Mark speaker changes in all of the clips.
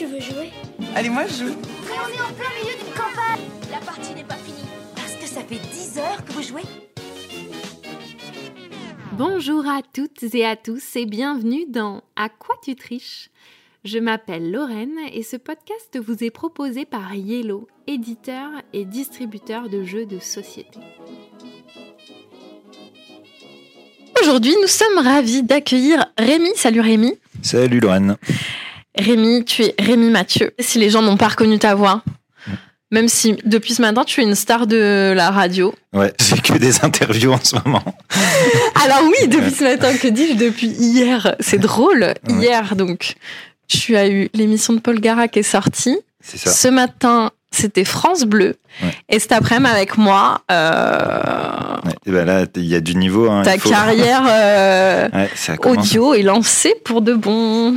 Speaker 1: tu veux jouer
Speaker 2: Allez, moi je joue.
Speaker 1: Mais on est en plein milieu d'une campagne
Speaker 3: La partie n'est pas finie.
Speaker 4: Parce que ça fait 10 heures que vous jouez
Speaker 5: Bonjour à toutes et à tous et bienvenue dans À quoi tu triches? Je m'appelle Lorraine et ce podcast vous est proposé par Yellow, éditeur et distributeur de jeux de société. Aujourd'hui, nous sommes ravis d'accueillir Rémi. Salut Rémi.
Speaker 6: Salut Lorraine.
Speaker 5: Rémi, tu es Rémi Mathieu. Si les gens n'ont pas reconnu ta voix, même si depuis ce matin tu es une star de la radio.
Speaker 6: Ouais, c'est que des interviews en ce moment.
Speaker 5: Alors oui, depuis ce matin, que dis-je depuis hier C'est drôle. Hier, donc, tu as eu l'émission de Paul Gara qui est sortie.
Speaker 6: C'est ça.
Speaker 5: Ce matin, c'était France Bleu.
Speaker 6: Ouais.
Speaker 5: Et cet après-midi, avec moi, euh,
Speaker 6: Ouais, et ben là, il y a du niveau. Hein,
Speaker 5: ta
Speaker 6: faut-
Speaker 5: carrière euh,
Speaker 6: Ouais,
Speaker 5: audio est lancée pour de bon.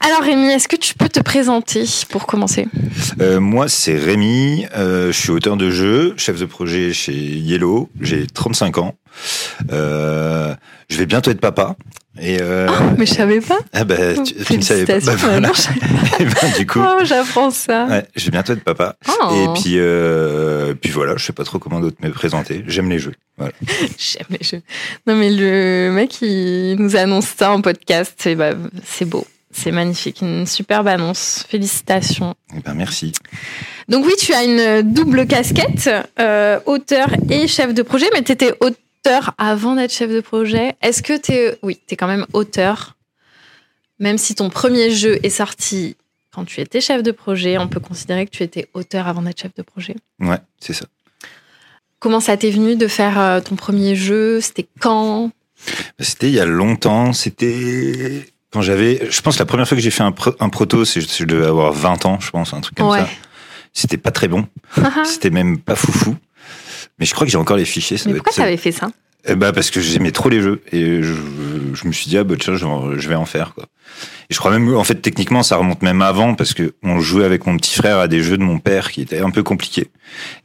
Speaker 5: Alors Rémi, est-ce que tu peux te présenter pour commencer?
Speaker 6: Euh, moi, c'est Rémi. euh, je suis auteur de jeux, chef de projet chez Yellow. J'ai 35 ans. Euh, je vais bientôt être papa. Et euh,
Speaker 5: Mais je savais pas.
Speaker 6: ah bah, tu, tu ne savais pas. Bah, voilà.
Speaker 5: Non, je-
Speaker 6: Et ben, du coup,
Speaker 5: Oh, j'apprends ça.
Speaker 6: ouais, je vais bientôt être papa.
Speaker 5: Oh,
Speaker 6: Et puis, euh, puis voilà, je sais pas trop comment d'autre me présenter. J'aime les jeux. Voilà.
Speaker 5: J'aime les jeux. Non, mais le mec, il nous annonce ça en podcast. C'est bah, c'est beau. C'est magnifique. Une superbe annonce. Félicitations.
Speaker 6: Et ben, merci.
Speaker 5: Donc, oui, tu as une double casquette, euh, auteur et chef de projet, mais tu étais auteur avant d'être chef de projet. Est-ce que tu es. Oui, tu es quand même auteur. Même si ton premier jeu est sorti quand tu étais chef de projet, on peut considérer que tu étais auteur avant d'être chef de projet.
Speaker 6: Ouais, c'est ça.
Speaker 5: Comment ça t'est venu de faire euh, ton premier jeu? C'était quand?
Speaker 6: C'était il y a longtemps. C'était quand j'avais. Je pense la première fois que j'ai fait un, pro- un proto, c'est je devais avoir 20 ans, je pense, un truc comme
Speaker 5: Ouais.
Speaker 6: ça. C'était pas très bon. C'était même pas foufou. Mais je crois que j'ai encore les fichiers. Ça
Speaker 5: Mais pourquoi
Speaker 6: ça.
Speaker 5: t'avais fait ça?
Speaker 6: Eh bah parce que j'aimais trop les jeux et je, je me suis dit ah bah tiens je vais en- je vais en faire quoi. Et je crois même en fait techniquement ça remonte même avant parce que on jouait avec mon petit frère à des jeux de mon père qui étaient un peu compliqués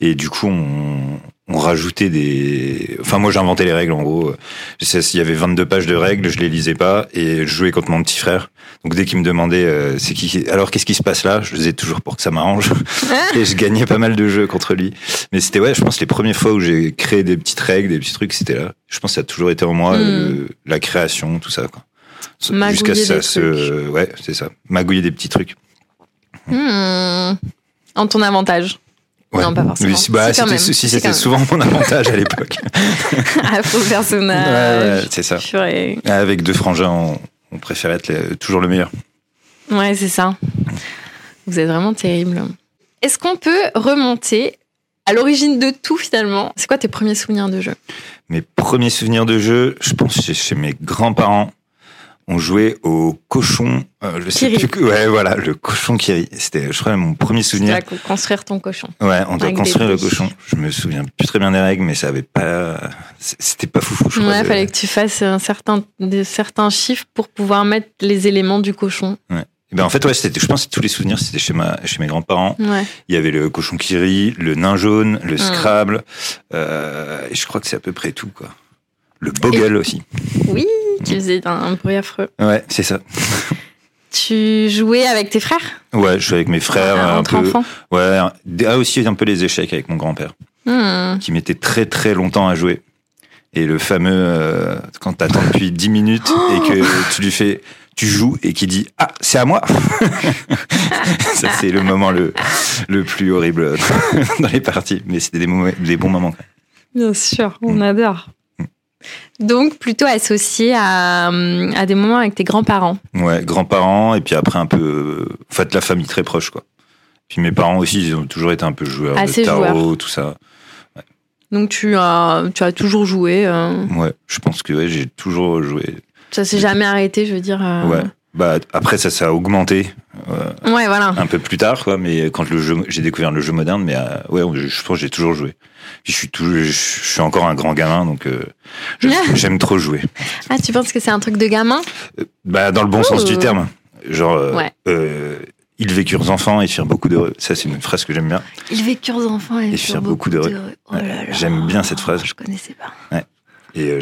Speaker 6: et du coup on, on rajoutait des enfin moi j'inventais les règles en gros. S'il y avait 22 pages de règles je les lisais pas et je jouais contre mon petit frère. Donc dès qu'il me demandait euh, c'est qui alors qu'est-ce qui se passe là? Je faisais toujours pour que ça m'arrange et je gagnais pas mal de jeux contre lui. Mais c'était ouais, je pense les premières fois où j'ai créé des petites règles, des petits trucs, c'était là. Je pense que ça a toujours été en moi
Speaker 5: Mm.
Speaker 6: euh, la création, tout ça quoi. Jusqu'à ça se ouais, c'est ça. Magouiller des petits trucs.
Speaker 5: Hmm. En ton avantage.
Speaker 6: Ouais.
Speaker 5: Non, pas forcément.
Speaker 6: Si, bah, c'était si souvent mon avantage à l'époque.
Speaker 5: Faux
Speaker 6: ouais,
Speaker 5: personnage.
Speaker 6: ouais, c'est ça.
Speaker 5: Purée.
Speaker 6: Avec deux frangins, on, on préférait être toujours le meilleur.
Speaker 5: Ouais, c'est ça. Vous êtes vraiment terrible. Est-ce qu'on peut remonter à l'origine de tout finalement? C'est quoi tes premiers souvenirs de jeu?
Speaker 6: Mes premiers souvenirs de jeu, je pense chez, chez mes grands-parents, on jouait au cochon. Euh, je sais plus ouais, voilà, le cochon Kiri. C'était, je crois, mon premier
Speaker 5: Tu
Speaker 6: souvenir.
Speaker 5: co- construire ton cochon.
Speaker 6: Ouais, on doit construire le cochon. Je me souviens plus très bien des règles, mais ça avait pas, c'était pas foufou, je crois.
Speaker 5: Ouais,
Speaker 6: de-
Speaker 5: fallait que tu fasses un certain, des, certains chiffres pour pouvoir mettre les éléments du cochon.
Speaker 6: Ben, en fait, ouais, c'était, je pense que tous les souvenirs, c'était chez ma, chez mes grands-parents.
Speaker 5: Ouais.
Speaker 6: Il y avait le cochon Kiri, le nain jaune, le Scrabble, euh, et je crois que c'est à peu près tout, quoi. Le Bogle aussi.
Speaker 5: Oui, qui faisait un, bruit affreux.
Speaker 6: Ouais, c'est ça.
Speaker 5: Tu jouais avec tes frères?
Speaker 6: Ouais, je suis avec mes frères, un
Speaker 5: Entre
Speaker 6: peu.
Speaker 5: enfants
Speaker 6: Ouais, ah, aussi un peu les échecs avec mon grand-père.
Speaker 5: Hmm.
Speaker 6: qui mettait très très longtemps à jouer. Et le fameux, euh, quand t'attends depuis 10 minutes et que tu lui fais, tu joues et qui dit Ah, c'est à moi Ça, c'est le moment le, le plus horrible dans les parties. Mais c'était des, des bons moments.
Speaker 5: Bien sûr, on
Speaker 6: Mm.
Speaker 5: adore. Donc plutôt associé à, hum, à des moments avec tes grands-parents.
Speaker 6: Ouais, grands-parents et puis après un peu. euh, En fait, la famille très proche, quoi. Puis mes parents aussi, ils ont toujours été un peu joueurs
Speaker 5: Assez
Speaker 6: de tarot,
Speaker 5: joueurs.
Speaker 6: tout ça.
Speaker 5: Donc tu as, tu as toujours joué. euh,
Speaker 6: Ouais, je pense que ouais, j'ai toujours joué.
Speaker 5: ça s'est jamais arrêté, je veux dire. euh,
Speaker 6: Ouais. Bah, après, ça, ça a augmenté.
Speaker 5: Ouais, voilà.
Speaker 6: un peu plus tard, quoi. Mais quand le jeu, j'ai découvert le jeu moderne, mais euh, ouais, je, je pense que j'ai toujours joué. Je suis toujours, je, suis encore un grand gamin, donc euh, j'aime trop jouer.
Speaker 5: Ah, tu penses que c'est un truc de gamin?
Speaker 6: Euh, Bah, dans le bon sens du terme. Genre, euh,
Speaker 5: Ouais.
Speaker 6: euh, ils vécurent enfants et firent beaucoup d'heureux. Ça, c'est une phrase que j'aime bien.
Speaker 5: Ils vécurent enfants et,
Speaker 6: Et
Speaker 5: firent
Speaker 6: firent beaucoup d'heureux.
Speaker 5: Oh.
Speaker 6: J'aime bien cette phrase.
Speaker 5: Je connaissais pas.
Speaker 6: Et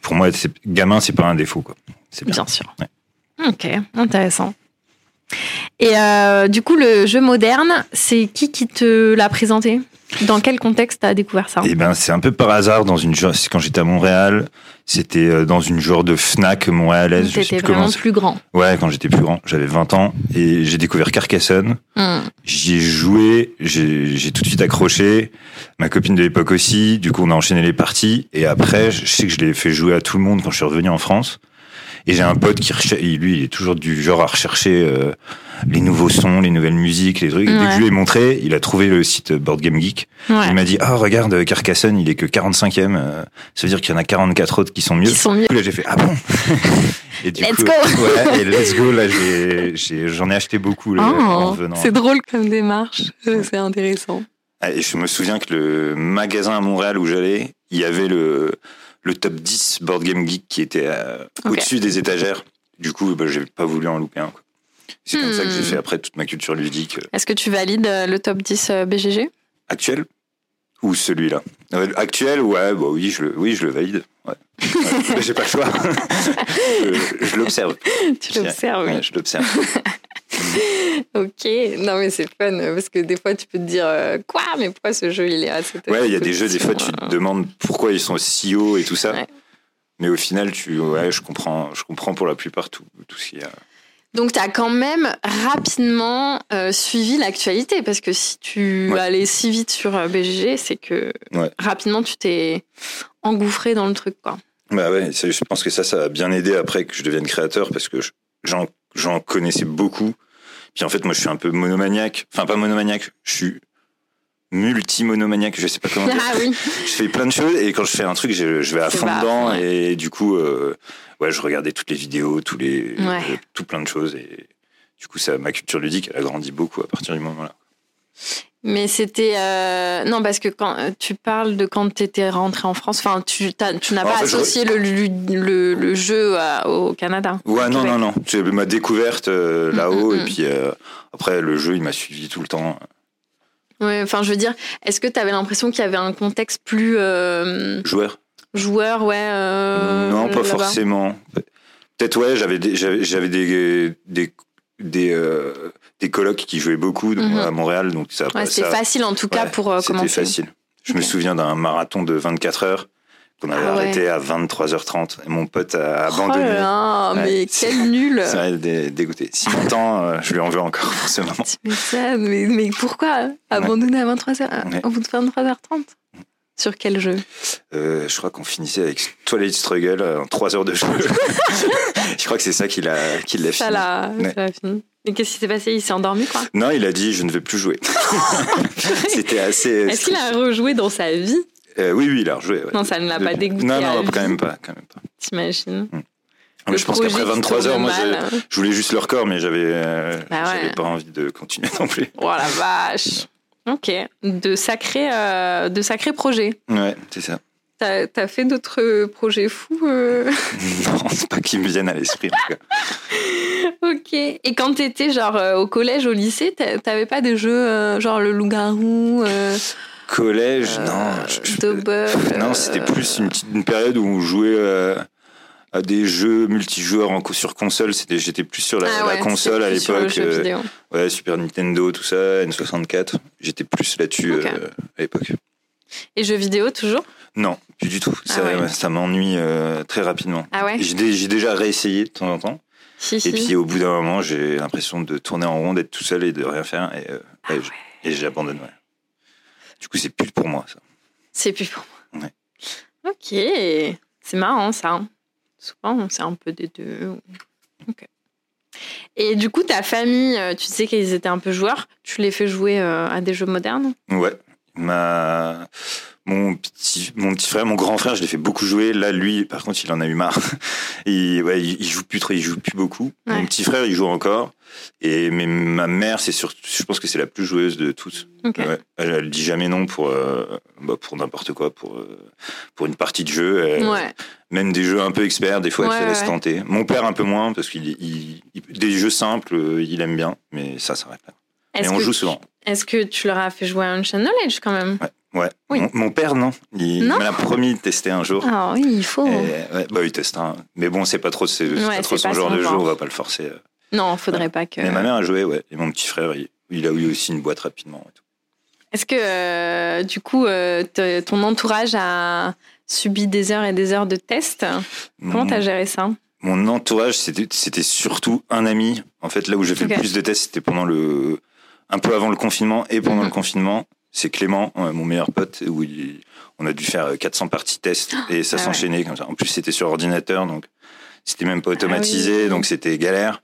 Speaker 6: pour moi, gamin, c'est pas un défaut, quoi. Bien.
Speaker 5: Bien sûr. Ok, intéressant. Et euh, du coup, le jeu moderne, c'est qui qui te l'a présenté? Dans quel contexte t'as découvert ça?
Speaker 6: Eh ben, c'est un peu par hasard dans une quand j'étais à Montréal. C'était euh, dans une genre de Fnac montréalaise. comment.
Speaker 5: vraiment plus grand.
Speaker 6: Ouais, quand j'étais plus grand, j'avais 20 ans et j'ai découvert Carcassonne.
Speaker 5: Hmm.
Speaker 6: J'y ai joué, j'ai j'ai tout de suite accroché. Ma copine de l'époque aussi. Du coup, on a enchaîné les parties. Et après, je sais que je l'ai fait jouer à tout le monde quand je suis revenu en France. Et j'ai un pote qui, lui, il est toujours du genre à rechercher euh, les nouveaux sons, les nouvelles musiques, les trucs. Et Dès que je lui ai montré, il a trouvé le site Board Game Geek.
Speaker 5: Ouais.
Speaker 6: Il m'a dit, ah, regarde, Carcassonne, il est que 45e. euh, ça veut dire qu'il y en a 44 autres qui sont mieux.
Speaker 5: Qui sont mieux.
Speaker 6: Du coup, là, j'ai fait, ah bon? et du
Speaker 5: Let's
Speaker 6: coup,
Speaker 5: go.
Speaker 6: ouais, et let's go, là, j'en ai, acheté beaucoup, là, en
Speaker 5: Oh,
Speaker 6: venant.
Speaker 5: c'est drôle comme démarche. Euh, C'est intéressant.
Speaker 6: Ah, Et je me souviens que le magasin à Montréal où j'allais, il y avait le, le top 10 Board Game Geek qui était euh, au-dessus des étagères. Du coup, bah, j'ai pas voulu en louper un. quoi. C'est comme ça que j'ai
Speaker 5: Hmm.
Speaker 6: fait après toute ma culture ludique euh,
Speaker 5: Est-ce que tu valides euh, le top 10 euh, BGG
Speaker 6: actuelle ou celui-là? Actuel, ouais, bah oui, je le, oui, je le valide. Ouais. Ouais, j'ai pas le choix. je je l'observe.
Speaker 5: Tu l'observes, oui.
Speaker 6: Ouais, je l'observe.
Speaker 5: Ok, non mais c'est fun parce que des fois tu peux te dire euh, quoi, mais pourquoi ce jeu il est à cette
Speaker 6: Ouais, il y a des jeux, des fois, tu te demandes pourquoi ils sont si hauts et tout ça.
Speaker 5: Ouais.
Speaker 6: Mais au final, tu, ouais, je comprends, je comprends pour la plupart tout, tout ce qu'il y a.
Speaker 5: Donc tu as quand même rapidement euh, suivi l'actualité parce que si tu
Speaker 6: Ouais.
Speaker 5: allais si vite sur euh, BGG, c'est que
Speaker 6: Ouais.
Speaker 5: rapidement tu t'es engouffré dans le truc quoi.
Speaker 6: Bah ouais, je pense que ça, ça a bien aidé après que je devienne créateur parce que je- j'en, j'en connaissais beaucoup. Puis en fait, moi, je suis un peu monomaniaque. Enfin, pas monomaniaque, je suis multi-monomaniaque, je sais pas comment dire.
Speaker 5: Ah oui.
Speaker 6: je fais plein de choses et quand je fais un truc, je, je vais à fond dedans
Speaker 5: ouais.
Speaker 6: et du coup, euh, ouais, je regardais toutes les vidéos, tous les,
Speaker 5: Ouais.
Speaker 6: euh, tout plein de choses et du coup, ça, ma culture ludique, elle a grandi beaucoup à partir du moment-là.
Speaker 5: Mais c'était euh, non parce que quand euh, tu parles de quand tu étais rentré en France, enfin tu n'as
Speaker 6: En
Speaker 5: pas
Speaker 6: je-
Speaker 5: associé le, lu- le, le jeu à- au Canada.
Speaker 6: Ouais,
Speaker 5: au
Speaker 6: non,
Speaker 5: Québec.
Speaker 6: non, non. C'est ma découverte euh,
Speaker 5: Mm,
Speaker 6: là-haut
Speaker 5: mm,
Speaker 6: et
Speaker 5: mm.
Speaker 6: puis euh, après, le jeu, il m'a suivi tout le temps.
Speaker 5: Ouais, enfin je veux dire, est-ce que tu avais l'impression qu'il y avait un contexte plus
Speaker 6: Joueur
Speaker 5: joueur, ouais
Speaker 6: Non, pas forcément. Peut-être ouais, j'avais des, j'avais, des des des, des colocs qui jouaient beaucoup donc,
Speaker 5: Mhm.
Speaker 6: à Montréal, donc ça.
Speaker 5: Ouais, c'était facile en tout cas
Speaker 6: ouais,
Speaker 5: pour euh,
Speaker 6: C'était
Speaker 5: commencer.
Speaker 6: facile. Je me souviens d'un marathon de 24 heures qu'on avait
Speaker 5: Ah ouais.
Speaker 6: arrêté à 23h30 et mon pote a
Speaker 5: Oh
Speaker 6: abandonné.
Speaker 5: là là, mais quel nul
Speaker 6: Ça m'a dé- dégoûté. Si longtemps, euh, je lui en veux encore pour ce moment.
Speaker 5: Mais, mais pourquoi abandonner à 23h,
Speaker 6: Ouais.
Speaker 5: au bout de 23h30 Sur quel jeu?
Speaker 6: Euh, je crois qu'on finissait avec Twilight Struggle en 3 heures de jeu. je crois que c'est ça qu'il a, qu'il l'a
Speaker 5: Ça
Speaker 6: fini.
Speaker 5: l'a
Speaker 6: Ouais.
Speaker 5: ça l'a fini. Mais qu'est-ce qui s'est passé? Il s'est endormi quoi?
Speaker 6: Non, il a dit je ne vais plus jouer. C'était assez.
Speaker 5: Est-ce qu'il a rejoué dans sa vie?
Speaker 6: Euh, oui, oui, il a rejoué. ouais.
Speaker 5: Non, ça ne l'a pas dégoûté
Speaker 6: Non, non, quand même pas, quand même pas.
Speaker 5: T'imagines?
Speaker 6: Mais je pense qu'après 23 heures, moi, je, voulais juste le record, mais j'avais, euh,
Speaker 5: Bah ouais.
Speaker 6: pas envie de continuer non plus.
Speaker 5: Oh la vache Ok, de sacrés, euh, de sacrés projets.
Speaker 6: Ouais, c'est ça.
Speaker 5: T'as as fait d'autres projets fous euh
Speaker 6: Non, c'est pas qu'ils me viennent à l'esprit en tout cas.
Speaker 5: Ok. Et quand t'étais genre euh, au collège, au lycée, t'a- t'avais pas des jeux euh, genre le loup-garou, euh,
Speaker 6: Collège,
Speaker 5: euh,
Speaker 6: non. je- je- non,
Speaker 5: euh,
Speaker 6: c'était plus une, petite, une période où on jouait euh, à des jeux multijoueurs en, sur console. C'était, j'étais plus sur la,
Speaker 5: ah
Speaker 6: la console à l'époque. euh, ouais, Super Nintendo, tout ça, N64. J'étais plus là-dessus euh, à l'époque.
Speaker 5: Et jeux vidéo toujours?
Speaker 6: Non, plus du tout.
Speaker 5: Ah
Speaker 6: ça,
Speaker 5: ouais.
Speaker 6: ça m'ennuie euh, très rapidement.
Speaker 5: Ah ouais
Speaker 6: J'ai, dé- j'ai déjà réessayé de temps en temps.
Speaker 5: Si,
Speaker 6: Et
Speaker 5: si.
Speaker 6: puis au bout d'un moment, j'ai l'impression de tourner en rond, d'être tout seul et de rien faire. Et, euh,
Speaker 5: Ah
Speaker 6: et j'abandonne. ouais. Du coup, c'est plus pour moi, ça.
Speaker 5: C'est plus pour moi.
Speaker 6: Ouais.
Speaker 5: Ok, c'est marrant ça. Souvent, c'est un peu des deux. Ok. Et du coup, ta famille, euh, tu sais qu'ils étaient un peu joueurs. Tu les fais jouer à des jeux modernes?
Speaker 6: Ouais. Ma... Mon, petit, mon petit frère, mon grand frère, je l'ai fait beaucoup jouer. Là, lui, par contre, il en a eu marre. Et, ouais, il, il joue plus trop, il joue plus beaucoup.
Speaker 5: Ouais.
Speaker 6: Mon petit frère, il joue encore. Et mais ma mère, c'est surtout, je pense que c'est la plus joueuse de toutes. Ouais. Elle, elle dit jamais non pour, euh, bah, pour n'importe quoi, pour, euh, pour une partie de jeu. Elle-
Speaker 5: Ouais.
Speaker 6: Même des jeux un peu experts, des fois,
Speaker 5: Ouais,
Speaker 6: elle se laisse tenter. Mon père, un peu moins, parce qu'il il- il- des jeux simples, euh, il aime bien, mais ça s'arrête là. Et on joue souvent.
Speaker 5: est-ce que tu leur as fait jouer à Ancient Knowledge quand même?
Speaker 6: Ouais.
Speaker 5: Oui.
Speaker 6: Mon, mon père, non. Il,
Speaker 5: Non
Speaker 6: il me l'a promis de tester un jour.
Speaker 5: Ah oui, il faut.
Speaker 6: Et, ouais, bah, il teste un. Mais bon, c'est pas trop, c'est
Speaker 5: Ouais,
Speaker 6: pas trop son genre de jeu, on va pas le forcer. euh.
Speaker 5: Non, faudrait pas que.
Speaker 6: Mais ma mère a joué, ouais. Et mon petit frère, il, il a eu aussi une boîte rapidement. et tout.
Speaker 5: Est-ce que euh, du coup, euh, ton entourage a subi des heures et des heures de tests Comment t'as géré ça?
Speaker 6: Mon entourage, c'était c'était surtout un ami. En fait, là où j'ai fait le plus de tests, c'était pendant le, un peu avant le confinement et pendant
Speaker 5: Mhm.
Speaker 6: le confinement. C'est Clément, euh, mon meilleur pote, où il- on a dû faire euh, 400 parties tests et ça
Speaker 5: Ah ouais.
Speaker 6: s'enchaînait comme ça. En plus, c'était sur ordinateur, donc c'était même pas automatisé,
Speaker 5: Ah oui.
Speaker 6: donc c'était galère.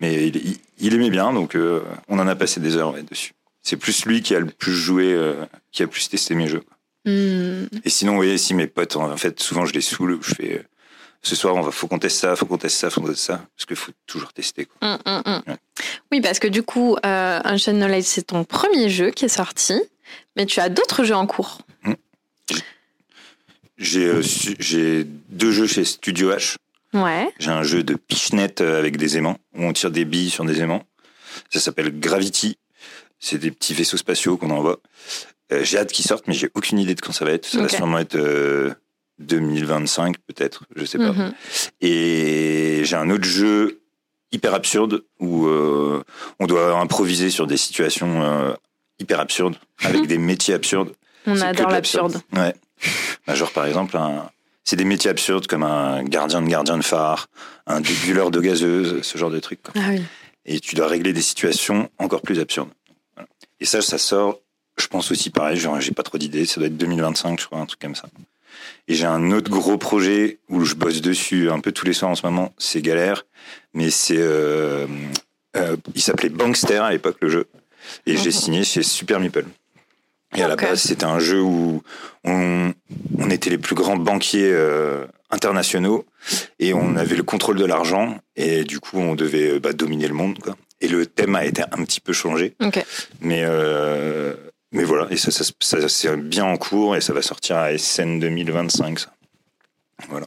Speaker 6: Mais il, il- il aimait bien, donc euh, on en a passé des heures ouais, dessus. C'est plus lui qui a le plus joué, euh, qui a plus testé mes jeux.
Speaker 5: Hmm.
Speaker 6: Et sinon, vous voyez, si mes potes, en fait, souvent je les saoule, je fais, euh, ce soir, on va, faut qu'on teste ça, faut qu'on teste ça, faut qu'on teste ça, parce qu'il faut toujours tester. Quoi.
Speaker 5: Hum, hum.
Speaker 6: Ouais.
Speaker 5: Oui, parce que du coup, euh, Ancient Knowledge, c'est ton premier jeu qui est sorti, mais tu as d'autres jeux en cours.
Speaker 6: J'ai euh, j'ai deux jeux chez Studio H.
Speaker 5: Ouais.
Speaker 6: J'ai un jeu de pichenette euh, avec des aimants, où on tire des billes sur des aimants. Ça s'appelle Gravity. C'est des petits vaisseaux spatiaux qu'on envoie. Euh, j'ai hâte qu'ils sortent, mais j'ai aucune idée de quand ça va être. Ça va sûrement être euh, 2025, peut-être, je sais pas.
Speaker 5: Mhm.
Speaker 6: Et j'ai un autre jeu hyper absurde où euh, on doit improviser sur des situations euh, hyper absurdes avec des métiers absurdes.
Speaker 5: On adore
Speaker 6: de
Speaker 5: l'absurde.
Speaker 6: Ouais. Bah, genre par exemple, un... c'est des métiers absurdes comme un gardien de gardien de phare, un débuleur de gazeuse, ce genre de trucs.
Speaker 5: Ah oui.
Speaker 6: Et tu dois régler des situations encore plus absurdes. Voilà. Et ça, ça sort, je pense aussi pareil, j'ai pas trop d'idées, ça doit être 2025, je crois, un truc comme ça. Et j'ai un autre gros projet où je bosse dessus un peu tous les soirs en ce moment, c'est galère, mais c'est... Euh, euh, il s'appelait Bankster à l'époque, le jeu. Et j'ai signé chez Super Meeple. Et à la base, c'était un jeu où on, on était les plus grands banquiers euh, internationaux et on avait le contrôle de l'argent et du coup, on devait bah, dominer le monde. Quoi. Et le thème a été un petit peu changé, mais mais voilà. Et ça, ça, ça, c'est bien en cours et ça va sortir à SN 2025. Ça. Voilà.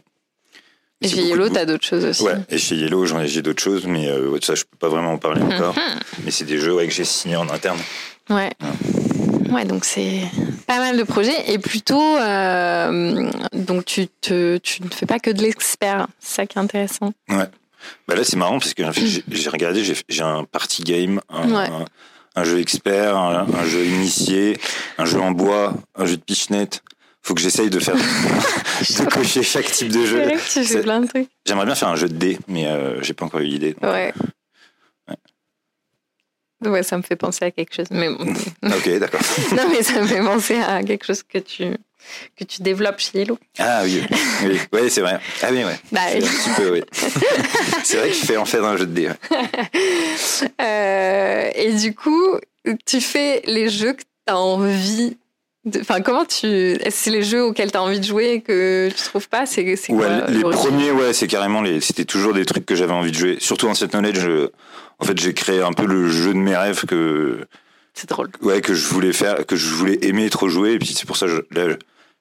Speaker 5: Et chez Yellow, t'as d'autres choses aussi.
Speaker 6: Ouais, et chez Yellow, j'en ai j'ai d'autres choses, mais euh, ouais, ça, je peux pas vraiment en parler encore.
Speaker 5: Mhm.
Speaker 6: Mais c'est des jeux ouais, que j'ai signés en interne.
Speaker 5: Ouais. Ouais, donc c'est pas mal de projets et plutôt euh, donc tu te tu ne fais pas que de l'expert, c'est ça qui est intéressant.
Speaker 6: Bah là, c'est marrant parce que en fait, j'ai- regardé, j'ai j'ai un party game, un,
Speaker 5: Ouais.
Speaker 6: un, un jeu expert, un, un jeu initié, un jeu en bois, un jeu de pichenette. Faut que j'essaye de faire de cocher chaque type de jeu.
Speaker 5: vrai que tu fais
Speaker 6: C'est-
Speaker 5: plein de trucs.
Speaker 6: J'aimerais bien faire un jeu de dés, mais euh, j'ai pas encore eu l'idée. donc,
Speaker 5: Ouais. Ouais, ça me fait penser à quelque chose. Mais bon.
Speaker 6: Ok, d'accord.
Speaker 5: non, mais ça me fait penser à quelque chose que tu que tu développes chez Yellow.
Speaker 6: Ah oui, oui, oui c'est vrai. Ah oui, ouais.
Speaker 5: Bah,
Speaker 6: C'est un petit peu, oui. c'est vrai qu'il fait en fait un jeu de dés. ouais.
Speaker 5: Euh, et du coup, tu fais les jeux que tu as envie. Enfin, comment tu... Est-ce que c'est les jeux auxquels tu as envie de jouer et que tu trouves pas? C'est c'est
Speaker 6: Ouais,
Speaker 5: quoi
Speaker 6: les premiers, ouais, c'est carrément les. C'était toujours des trucs que j'avais envie de jouer. Surtout en cette knowledge, je- en fait, j'ai créé un peu le jeu de mes rêves que,
Speaker 5: C'est drôle.
Speaker 6: ouais, que je voulais faire, que je voulais aimer trop jouer. Et puis c'est pour ça, je- là,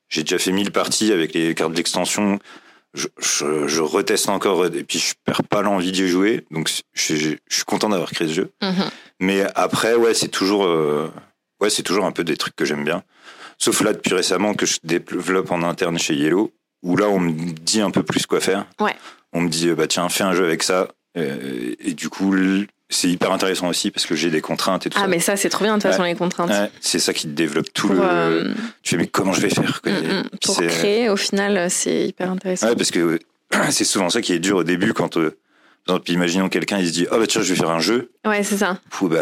Speaker 6: j'ai déjà fait 1000 parties avec les cartes d'extension. Je, je, je reteste encore et puis je perds pas l'envie d'y jouer. Donc je, suis content d'avoir créé ce jeu.
Speaker 5: Mhm.
Speaker 6: Mais après, ouais, c'est toujours, euh, ouais, c'est toujours un peu des trucs que j'aime bien. Sauf là, depuis récemment, que je développe en interne chez Yellow, où là, on me dit un peu plus quoi faire.
Speaker 5: Ouais.
Speaker 6: On me dit, euh, bah tiens, fais un jeu avec ça. Euh, et du coup, c'est hyper intéressant aussi parce que j'ai des contraintes et tout
Speaker 5: Ah,
Speaker 6: ça.
Speaker 5: mais ça, c'est trop bien, de toute façon, les contraintes.
Speaker 6: Ouais, c'est ça qui te développe tout
Speaker 5: Pour,
Speaker 6: le.
Speaker 5: euh,
Speaker 6: Tu fais, mais comment je vais faire quoi?
Speaker 5: mm, mm, pour
Speaker 6: c'est-
Speaker 5: créer, au final, c'est hyper intéressant.
Speaker 6: Ouais, parce que euh, c'est souvent ça qui est dur au début quand. euh, exemple, imaginons quelqu'un, il se dit, ah bah tiens, je vais faire un jeu.
Speaker 5: Ouais, c'est ça.
Speaker 6: Fou, bah,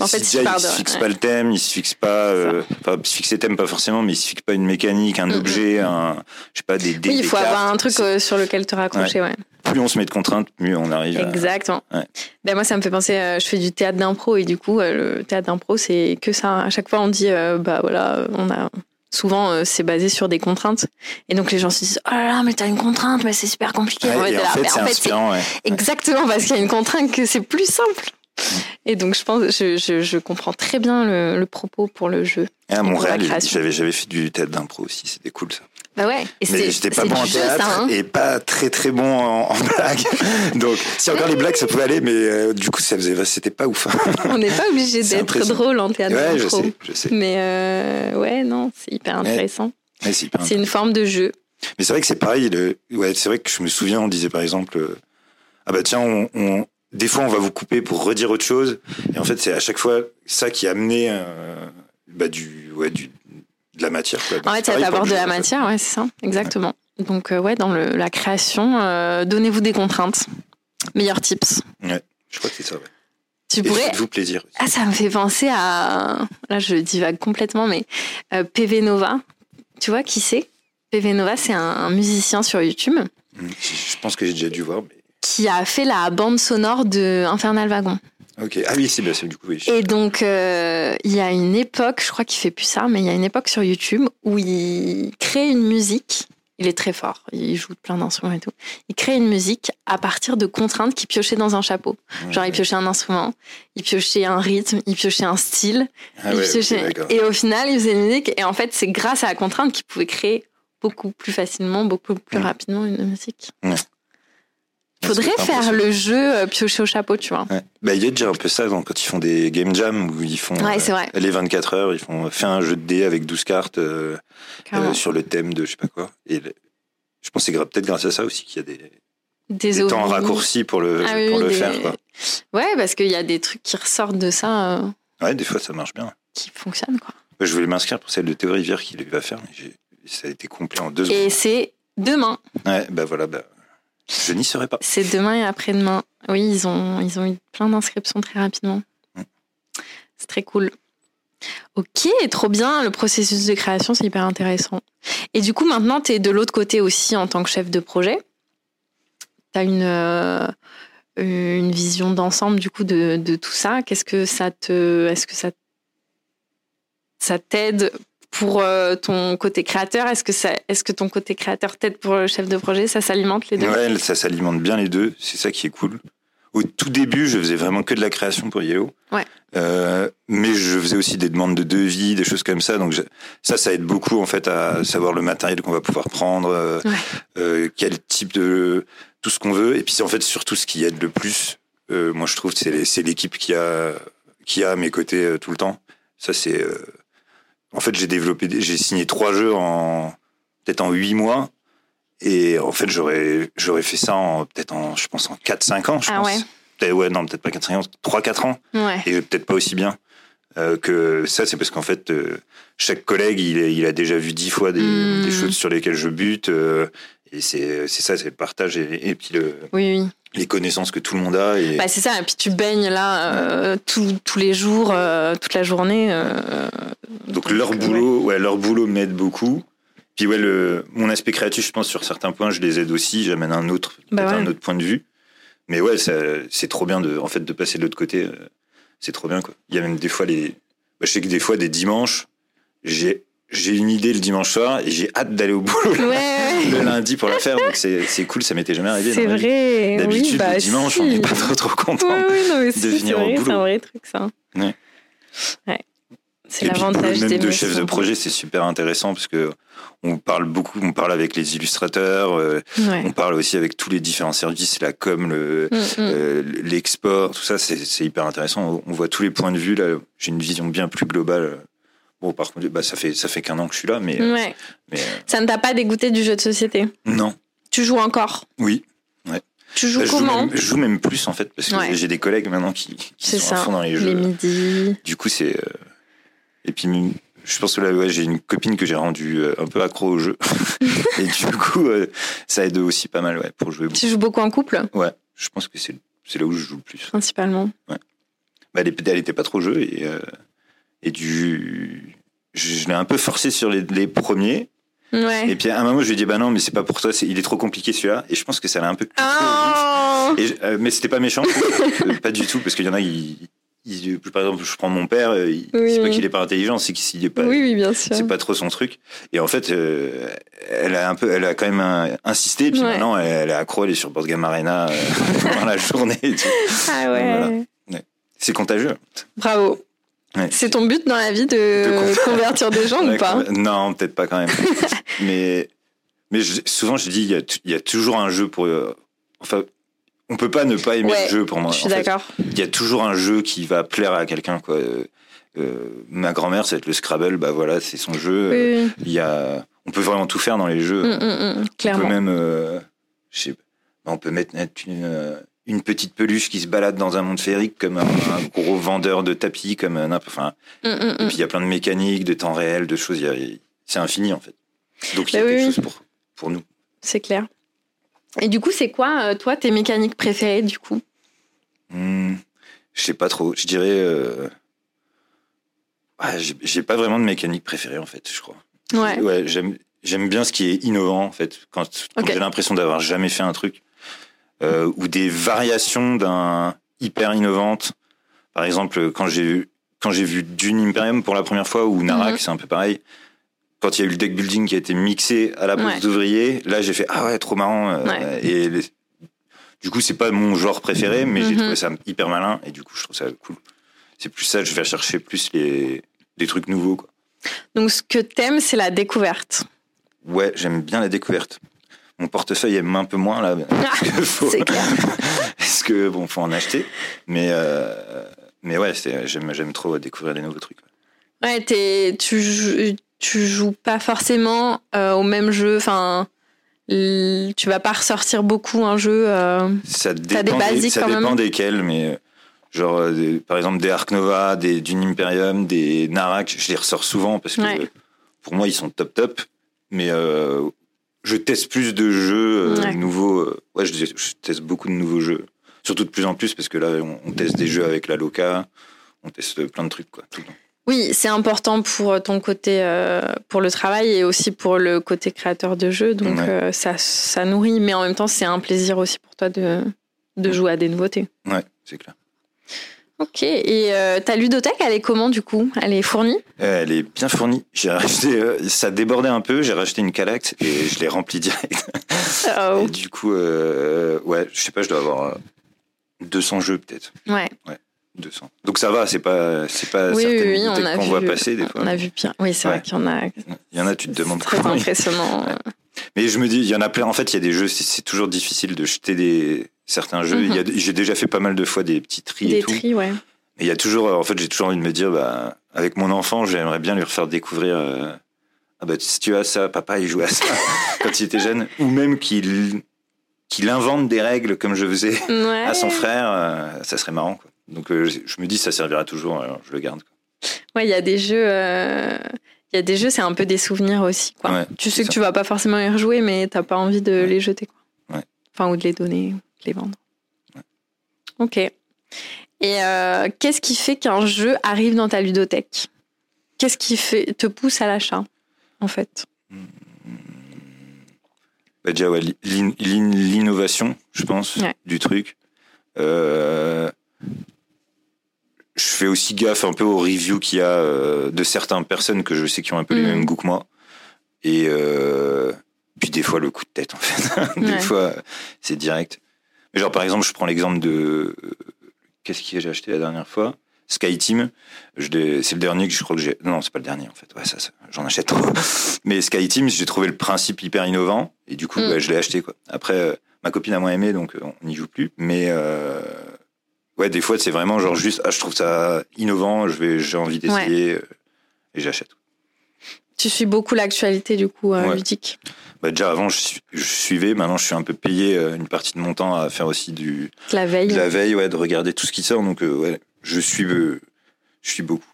Speaker 5: En
Speaker 6: si
Speaker 5: fait, il
Speaker 6: déjà il se fixe
Speaker 5: ouais.
Speaker 6: pas le thème, il se fixe pas, euh, enfin, se fixe les thèmes pas forcément, mais il se fixe pas une mécanique, un
Speaker 5: Mm,
Speaker 6: objet, un, je sais pas, des, des
Speaker 5: oui, il faut avoir un truc euh, sur lequel te raccrocher, ouais.
Speaker 6: Plus on se met de contraintes, mieux on arrive. à-
Speaker 5: Exactement.
Speaker 6: Ouais.
Speaker 5: Ben moi, ça me fait penser, euh, je fais du théâtre d'impro et du coup, le théâtre d'impro, c'est que ça. À chaque fois, on dit, bah voilà, on a. Souvent, euh, c'est basé sur des contraintes. Et donc, les gens se disent, oh là là, mais t'as une contrainte, mais c'est super compliqué.
Speaker 6: Ouais,
Speaker 5: En fait,
Speaker 6: en c'est
Speaker 5: en fait,
Speaker 6: ouais.
Speaker 5: exactement parce qu'il y a une contrainte que c'est plus simple. Et donc, je pense, je, je, je comprends très bien le, le propos pour le jeu.
Speaker 6: Et à Montréal, j'avais, j'avais fait du théâtre d'impro aussi, c'était cool ça.
Speaker 5: Bah ouais. Et
Speaker 6: Mais j'étais pas bon en théâtre
Speaker 5: ça, hein.
Speaker 6: et pas très très bon en, en blague. Donc, si encore les blagues ça pouvait aller, mais euh, du coup, ça faisait, c'était pas ouf.
Speaker 5: On n'est pas obligé d'être drôle en théâtre
Speaker 6: ouais, je sais, je sais.
Speaker 5: Mais euh, ouais, non, c'est hyper intéressant.
Speaker 6: Ouais, c'est hyper
Speaker 5: une forme de jeu.
Speaker 6: Mais c'est vrai que c'est pareil. Le... Ouais, c'est vrai que je me souviens, on disait par exemple, euh, ah bah tiens, on, on, des fois, on va vous couper pour redire autre chose. Et en fait, c'est à chaque fois ça qui a amené bah, du, ouais, du, de la matière. Quoi. Donc,
Speaker 5: En fait, ça t'apporte de la matière, ouais, c'est ça, exactement. Donc, euh, ouais, dans le, la création, euh, donnez-vous des contraintes. Meilleurs tips.
Speaker 6: Je crois que c'est ça. Ouais.
Speaker 5: Tu
Speaker 6: Et
Speaker 5: pourrais.
Speaker 6: faites-vous plaisir.
Speaker 5: Ah, ça me fait penser à. Là, je divague complètement, mais euh, PV Nova. Tu vois qui c'est? PV Nova, c'est un, un musicien sur YouTube
Speaker 6: Mm. Je je pense que j'ai déjà dû voir. Mais...
Speaker 5: qui a fait la bande sonore de Infernal Wagon.
Speaker 6: Ok. Ah oui, c'est bien. c'est- Du coup, oui.
Speaker 5: Et donc, euh, il y a une époque, je crois qu'il fait plus ça, mais il y a une époque sur YouTube où il crée une musique. Il est très fort, il joue plein d'instruments et tout. Il crée une musique à partir de contraintes qu'il piochait dans un chapeau. Genre, il piochait un instrument, il piochait un rythme, il piochait un style.
Speaker 6: Ah
Speaker 5: il
Speaker 6: ouais,
Speaker 5: piochait-
Speaker 6: ok, d'accord.
Speaker 5: et au final, il faisait une musique. Et en fait, c'est grâce à la contrainte qu'il pouvait créer beaucoup plus facilement, beaucoup plus rapidement une musique. Faudrait faire le jeu euh, piocher au chapeau, tu vois.
Speaker 6: Ouais. Bah, il y a déjà un peu ça donc, quand ils font des game jams où ils font
Speaker 5: Ouais, c'est vrai.
Speaker 6: euh, les 24 heures, ils font fait un jeu de dés avec 12 cartes euh, euh, sur le thème de je sais pas quoi. Et le- je pense que c'est peut-être grâce à ça aussi qu'il y a des,
Speaker 5: Des,
Speaker 6: des temps raccourcis pour le,
Speaker 5: Ah
Speaker 6: pour
Speaker 5: oui,
Speaker 6: le
Speaker 5: des-
Speaker 6: faire. Quoi.
Speaker 5: Ouais, parce qu'il y a des trucs qui ressortent de ça
Speaker 6: Ouais, des fois ça marche bien.
Speaker 5: qui fonctionnent. Quoi.
Speaker 6: Je voulais m'inscrire pour celle de Théo Rivière qu'il va faire, mais ça a été complet en deux secondes.
Speaker 5: Et c'est demain.
Speaker 6: Ouais, bah voilà, bah, je n'y serai pas.
Speaker 5: C'est demain et après-demain. Oui, ils ont, ils ont eu plein d'inscriptions très rapidement.
Speaker 6: Mm.
Speaker 5: C'est très cool. Ok, trop bien. Le processus de création, c'est hyper intéressant. Et du coup, maintenant, tu es de l'autre côté aussi en tant que chef de projet. Tu as une, euh, une vision d'ensemble du coup de, de tout ça. Qu'est-ce que ça te. Est-ce que ça, ça t'aide pour euh, ton côté créateur Est-ce que, ça, est-ce que ton côté créateur t'aide pour le chef de projet? Ça s'alimente les deux?
Speaker 6: Ouais, ça s'alimente bien les deux, c'est ça qui est cool. Au tout début, je faisais vraiment que de la création pour Yellow.
Speaker 5: Ouais.
Speaker 6: Euh, mais je faisais aussi des demandes de devis, des choses comme ça. Donc je- ça, ça aide beaucoup en fait à savoir le matériel qu'on va pouvoir prendre, euh,
Speaker 5: Ouais.
Speaker 6: euh, quel type de tout ce qu'on veut. Et puis c'est en fait surtout ce qui aide le plus. moi, je trouve c'est l'équipe qui a qui a à mes côtés tout le temps. Ça c'est en fait j'ai développé, j'ai signé trois jeux en peut-être en huit mois. Et en fait, j'aurais, j'aurais fait ça en, peut-être en, je pense, en 4-5 ans, je
Speaker 5: Ah
Speaker 6: pense.
Speaker 5: ouais.
Speaker 6: Peut-être- ouais, non, peut-être pas 4-5 ans, 3-4 ans.
Speaker 5: Ouais.
Speaker 6: Et peut-être pas aussi bien. Euh, que ça, c'est parce qu'en fait, euh, chaque collègue, il, il a déjà vu 10 fois des,
Speaker 5: Mm.
Speaker 6: des choses sur lesquelles je bute. euh, et c'est, ça, c'est le partage et, et puis le,
Speaker 5: Oui, oui.
Speaker 6: les connaissances que tout le monde a. Et,
Speaker 5: Bah, c'est ça. Et puis tu baignes là euh, tous- tous les jours, euh, toute la journée. euh,
Speaker 6: Donc leur boulot, ouais. leur boulot m'aide beaucoup. Puis ouais, le, mon aspect créatif, je pense sur certains points, je les aide aussi. J'amène un autre,
Speaker 5: Bah ouais.
Speaker 6: un autre point de vue. Mais ouais, c'est trop bien de, en fait, de passer de l'autre côté. euh, C'est trop bien quoi. Il y a même des fois les, bah, je sais que des fois des dimanches, j'ai j'ai une idée le dimanche soir et j'ai hâte d'aller au boulot
Speaker 5: Ouais,
Speaker 6: le lundi pour la faire. Donc c'est c'est cool, ça m'était jamais arrivé.
Speaker 5: C'est vrai.
Speaker 6: D'habitude
Speaker 5: oui, bah,
Speaker 6: le dimanche,
Speaker 5: si.
Speaker 6: on n'est pas trop trop content.
Speaker 5: Si, c'est
Speaker 6: venir au
Speaker 5: vrai, c'est
Speaker 6: boulot.
Speaker 5: un vrai truc, ça.
Speaker 6: Ouais.
Speaker 5: Ouais. C'est l'avantage des
Speaker 6: de chef de projet, c'est super intéressant parce que on parle beaucoup, on parle avec les illustrateurs, euh,
Speaker 5: Ouais.
Speaker 6: on parle aussi avec tous les différents services, la com, le,
Speaker 5: Mm, mm.
Speaker 6: euh, l'export, tout ça, c'est c'est hyper intéressant. On voit tous les points de vue là. J'ai une vision bien plus globale. Bon, par contre, bah, ça fait ça fait qu'un an que je suis là, mais,
Speaker 5: Ouais.
Speaker 6: mais euh,
Speaker 5: Ça ne t'a pas dégoûté du jeu de société?
Speaker 6: Non,
Speaker 5: Tu joues encore?
Speaker 6: Oui.
Speaker 5: Tu joues
Speaker 6: Bah, je, joue même, je joue même plus en fait parce que
Speaker 5: Ouais.
Speaker 6: j'ai des collègues maintenant qui, qui sont à fond dans les
Speaker 5: Les
Speaker 6: jeux.
Speaker 5: midis.
Speaker 6: Du coup, c'est. euh, Et puis, je pense que là, ouais, j'ai une copine que j'ai rendue euh, un peu accro au jeu. Et du coup, euh, ça aide aussi pas mal ouais, pour jouer. beaucoup.
Speaker 5: Tu joues beaucoup en couple,
Speaker 6: Ouais, je pense que c'est là où je joue le plus.
Speaker 5: principalement.
Speaker 6: Bah, elle, était- elle était pas trop jeu et, euh, et du. Je, je l'ai un peu forcé sur les, les premiers.
Speaker 5: Ouais.
Speaker 6: Et puis à un moment, je lui ai dit, bah non, mais c'est pas pour toi, c'est- il est trop compliqué celui-là. Et je pense que ça l'a un peu.
Speaker 5: Oh.
Speaker 6: Et je- euh, mais c'était pas méchant, euh, pas du tout, parce qu'il y en a, ils- par exemple, je prends mon père, euh,
Speaker 5: Oui,
Speaker 6: c'est pas qu'il est pas intelligent, c'est qu'il est pas,
Speaker 5: oui, oui, bien sûr.
Speaker 6: c'est pas trop son truc. Et en fait, euh, elle a un peu, elle a quand même un- insisté. Et puis
Speaker 5: Ouais.
Speaker 6: maintenant, elle, est accro, elle est sur Board Game Arena euh, dans la journée. et tout.
Speaker 5: Ah ouais.
Speaker 6: Voilà. C'est contagieux.
Speaker 5: Bravo.
Speaker 6: Ouais.
Speaker 5: C'est ton but dans la vie de,
Speaker 6: De con-
Speaker 5: convertir des gens ou pas
Speaker 6: Non, peut-être pas quand même. mais mais je- souvent, je dis, il y, a, y toujours un jeu pour. euh, enfin, on peut pas ne pas aimer
Speaker 5: Ouais,
Speaker 6: le jeu pour moi.
Speaker 5: Je suis d'accord.
Speaker 6: il y a toujours un jeu qui va plaire à quelqu'un quoi. Euh, euh, ma grand-mère, ça va être le Scrabble, bah voilà, c'est son jeu.
Speaker 5: Oui,
Speaker 6: Il y a, on peut vraiment tout faire dans les jeux.
Speaker 5: Mm, mm, mm,
Speaker 6: On peut même, euh, je sais, pas, on peut mettre une, une petite peluche qui se balade dans un monde féerique comme un, un gros vendeur de tapis, comme un, enfin,
Speaker 5: Mm, mm,
Speaker 6: et
Speaker 5: mm.
Speaker 6: puis il y a plein de mécaniques, de temps réel, de choses. C'est infini en fait. Donc il y a
Speaker 5: Bah
Speaker 6: quelque
Speaker 5: oui,
Speaker 6: chose pour, pour nous.
Speaker 5: C'est clair. Et du coup, c'est quoi, euh, toi, tes mécaniques préférées, du coup?
Speaker 6: Hmm, je sais pas trop. Je dirais. Euh... ouais, j'ai- pas vraiment de mécanique préférée en fait, je crois.
Speaker 5: Ouais.
Speaker 6: j'aime j'aime bien ce qui est innovant en fait. Quand, j'ai l'impression d'avoir jamais fait un truc euh, ou des variations d'un hyper innovantes. Par exemple, quand j'ai vu quand j'ai vu Dune Imperium pour la première fois ou Narak,
Speaker 5: Mhm.
Speaker 6: c'est un peu pareil. Quand il y a eu le deck building qui a été mixé à la bourse
Speaker 5: Ouais.
Speaker 6: d'ouvriers, là j'ai fait ah ouais trop marrant. euh,
Speaker 5: Ouais.
Speaker 6: Et les- du coup c'est pas mon genre préféré, mais j'ai
Speaker 5: Mhm.
Speaker 6: trouvé ça hyper malin et du coup je trouve ça cool. C'est plus ça, je vais chercher plus les des trucs nouveaux quoi.
Speaker 5: Donc, ce que t'aimes, c'est la découverte.
Speaker 6: Ouais, j'aime bien la découverte. Mon portefeuille aime un peu moins là. parce que faut-
Speaker 5: C'est clair.
Speaker 6: Parce que bon, faut en acheter. Mais euh, mais ouais, j'aime j'aime trop découvrir des nouveaux trucs.
Speaker 5: Ouais, t'es- tu, jou- tu joues pas forcément euh, au même jeu. Enfin, l- tu vas pas ressortir beaucoup un jeu. euh,
Speaker 6: Ça dépend, des,
Speaker 5: basiques
Speaker 6: ça
Speaker 5: quand
Speaker 6: dépend
Speaker 5: même
Speaker 6: desquels, mais genre des- par exemple des Ark Nova, des Dune Imperium, des Narak, je les ressors souvent parce que
Speaker 5: Ouais.
Speaker 6: pour moi ils sont top top. Mais euh, je teste plus de jeux euh,
Speaker 5: Ouais.
Speaker 6: nouveaux. euh, ouais, je, je teste beaucoup de nouveaux jeux. Surtout de plus en plus parce que là on, on teste des jeux avec la Loca, on teste plein de trucs quoi. Tout le temps.
Speaker 5: Oui, c'est important pour ton côté, euh, pour le travail et aussi pour le côté créateur de jeu. Donc,
Speaker 6: Ouais.
Speaker 5: euh, ça, ça nourrit, mais en même temps, c'est un plaisir aussi pour toi de, de jouer à des nouveautés.
Speaker 6: Ouais, c'est clair.
Speaker 5: Ok. Et euh, ta ludothèque, elle est comment du coup? Elle est fournie?
Speaker 6: Euh, Elle est bien fournie. J'ai racheté, euh, ça débordait un peu. J'ai racheté une Calact et je l'ai remplie direct.
Speaker 5: Oh.
Speaker 6: Et du coup, euh, ouais, je sais pas, je dois avoir euh, 200 jeux peut-être.
Speaker 5: Ouais.
Speaker 6: 200. Donc ça va, c'est pas, c'est pas
Speaker 5: Oui, oui,
Speaker 6: certaines
Speaker 5: oui, a
Speaker 6: qu'on
Speaker 5: vu.
Speaker 6: voit passer des fois.
Speaker 5: On a vu pire. Oui, c'est vrai
Speaker 6: Ouais.
Speaker 5: qu'il y en a.
Speaker 6: Il y en a, tu te demandes
Speaker 5: Très impressionnant.
Speaker 6: Ouais. Mais je me dis, il y en a plein. En fait, il y a des jeux, c'est- c'est toujours difficile de jeter des certains jeux. A- J'ai déjà fait pas mal de fois des petits tris et
Speaker 5: Mhm. Des
Speaker 6: tout.
Speaker 5: tris, ouais.
Speaker 6: Et il y a toujours, en fait, j'ai toujours envie de me dire, bah, avec mon enfant, j'aimerais bien lui refaire découvrir. euh, ah bah, si tu as ça, papa, il jouait à ça quand il était jeune, ou même qu'il qu'il invente des règles comme je faisais
Speaker 5: Ouais.
Speaker 6: à son frère, euh, ça serait marrant. Quoi. Donc euh, je, je me dis, ça servira toujours. Alors je le garde. Quoi.
Speaker 5: Ouais, il y a des jeux. euh, Il y a des jeux, c'est un peu des souvenirs aussi. Quoi.
Speaker 6: Ouais,
Speaker 5: tu sais que tu vas pas forcément y rejouer, mais t'as pas envie de
Speaker 6: Ouais.
Speaker 5: les jeter. Quoi.
Speaker 6: Ouais.
Speaker 5: Enfin, ou de les donner, les vendre. Ok. Et euh, qu'est-ce qui fait qu'un jeu arrive dans ta ludothèque? Qu'est-ce qui fait, te pousse à l'achat, en fait?
Speaker 6: Bah, déjà, ouais, l'in- l'in- l'innovation, je pense,
Speaker 5: Ouais.
Speaker 6: du truc. Euh, je fais aussi gaffe un peu aux reviews qu'il y a euh, de certaines personnes que je sais qui ont un peu les
Speaker 5: Mhm.
Speaker 6: mêmes goûts que moi. Et euh, puis des fois, le coup de tête, en fait. des
Speaker 5: Ouais.
Speaker 6: fois, c'est direct. Genre, par exemple, je prends l'exemple de... Qu'est-ce que j'ai acheté la dernière fois? Sky Team, c'est le dernier que je crois que j'ai. Non, c'est pas le dernier en fait. Ouais, ça, ça, j'en achète trop. Mais Sky Team, j'ai trouvé le principe hyper innovant et du coup,
Speaker 5: Mm.
Speaker 6: ouais, je l'ai acheté quoi. Après, euh, ma copine a moins aimé, donc euh, on n'y joue plus. Mais euh, ouais, des fois, c'est vraiment genre juste, ah, je trouve ça innovant, je vais, j'ai envie d'essayer euh, et j'achète.
Speaker 5: Tu suis beaucoup l'actualité, du coup, euh, ludique.
Speaker 6: Bah, déjà avant, je, suivais. Maintenant, je suis un peu payé euh, une partie de mon temps à faire aussi du
Speaker 5: La veille.
Speaker 6: de la veille, ouais, de regarder tout ce qui sort. Donc, euh, ouais, je suis, euh, je suis beaucoup.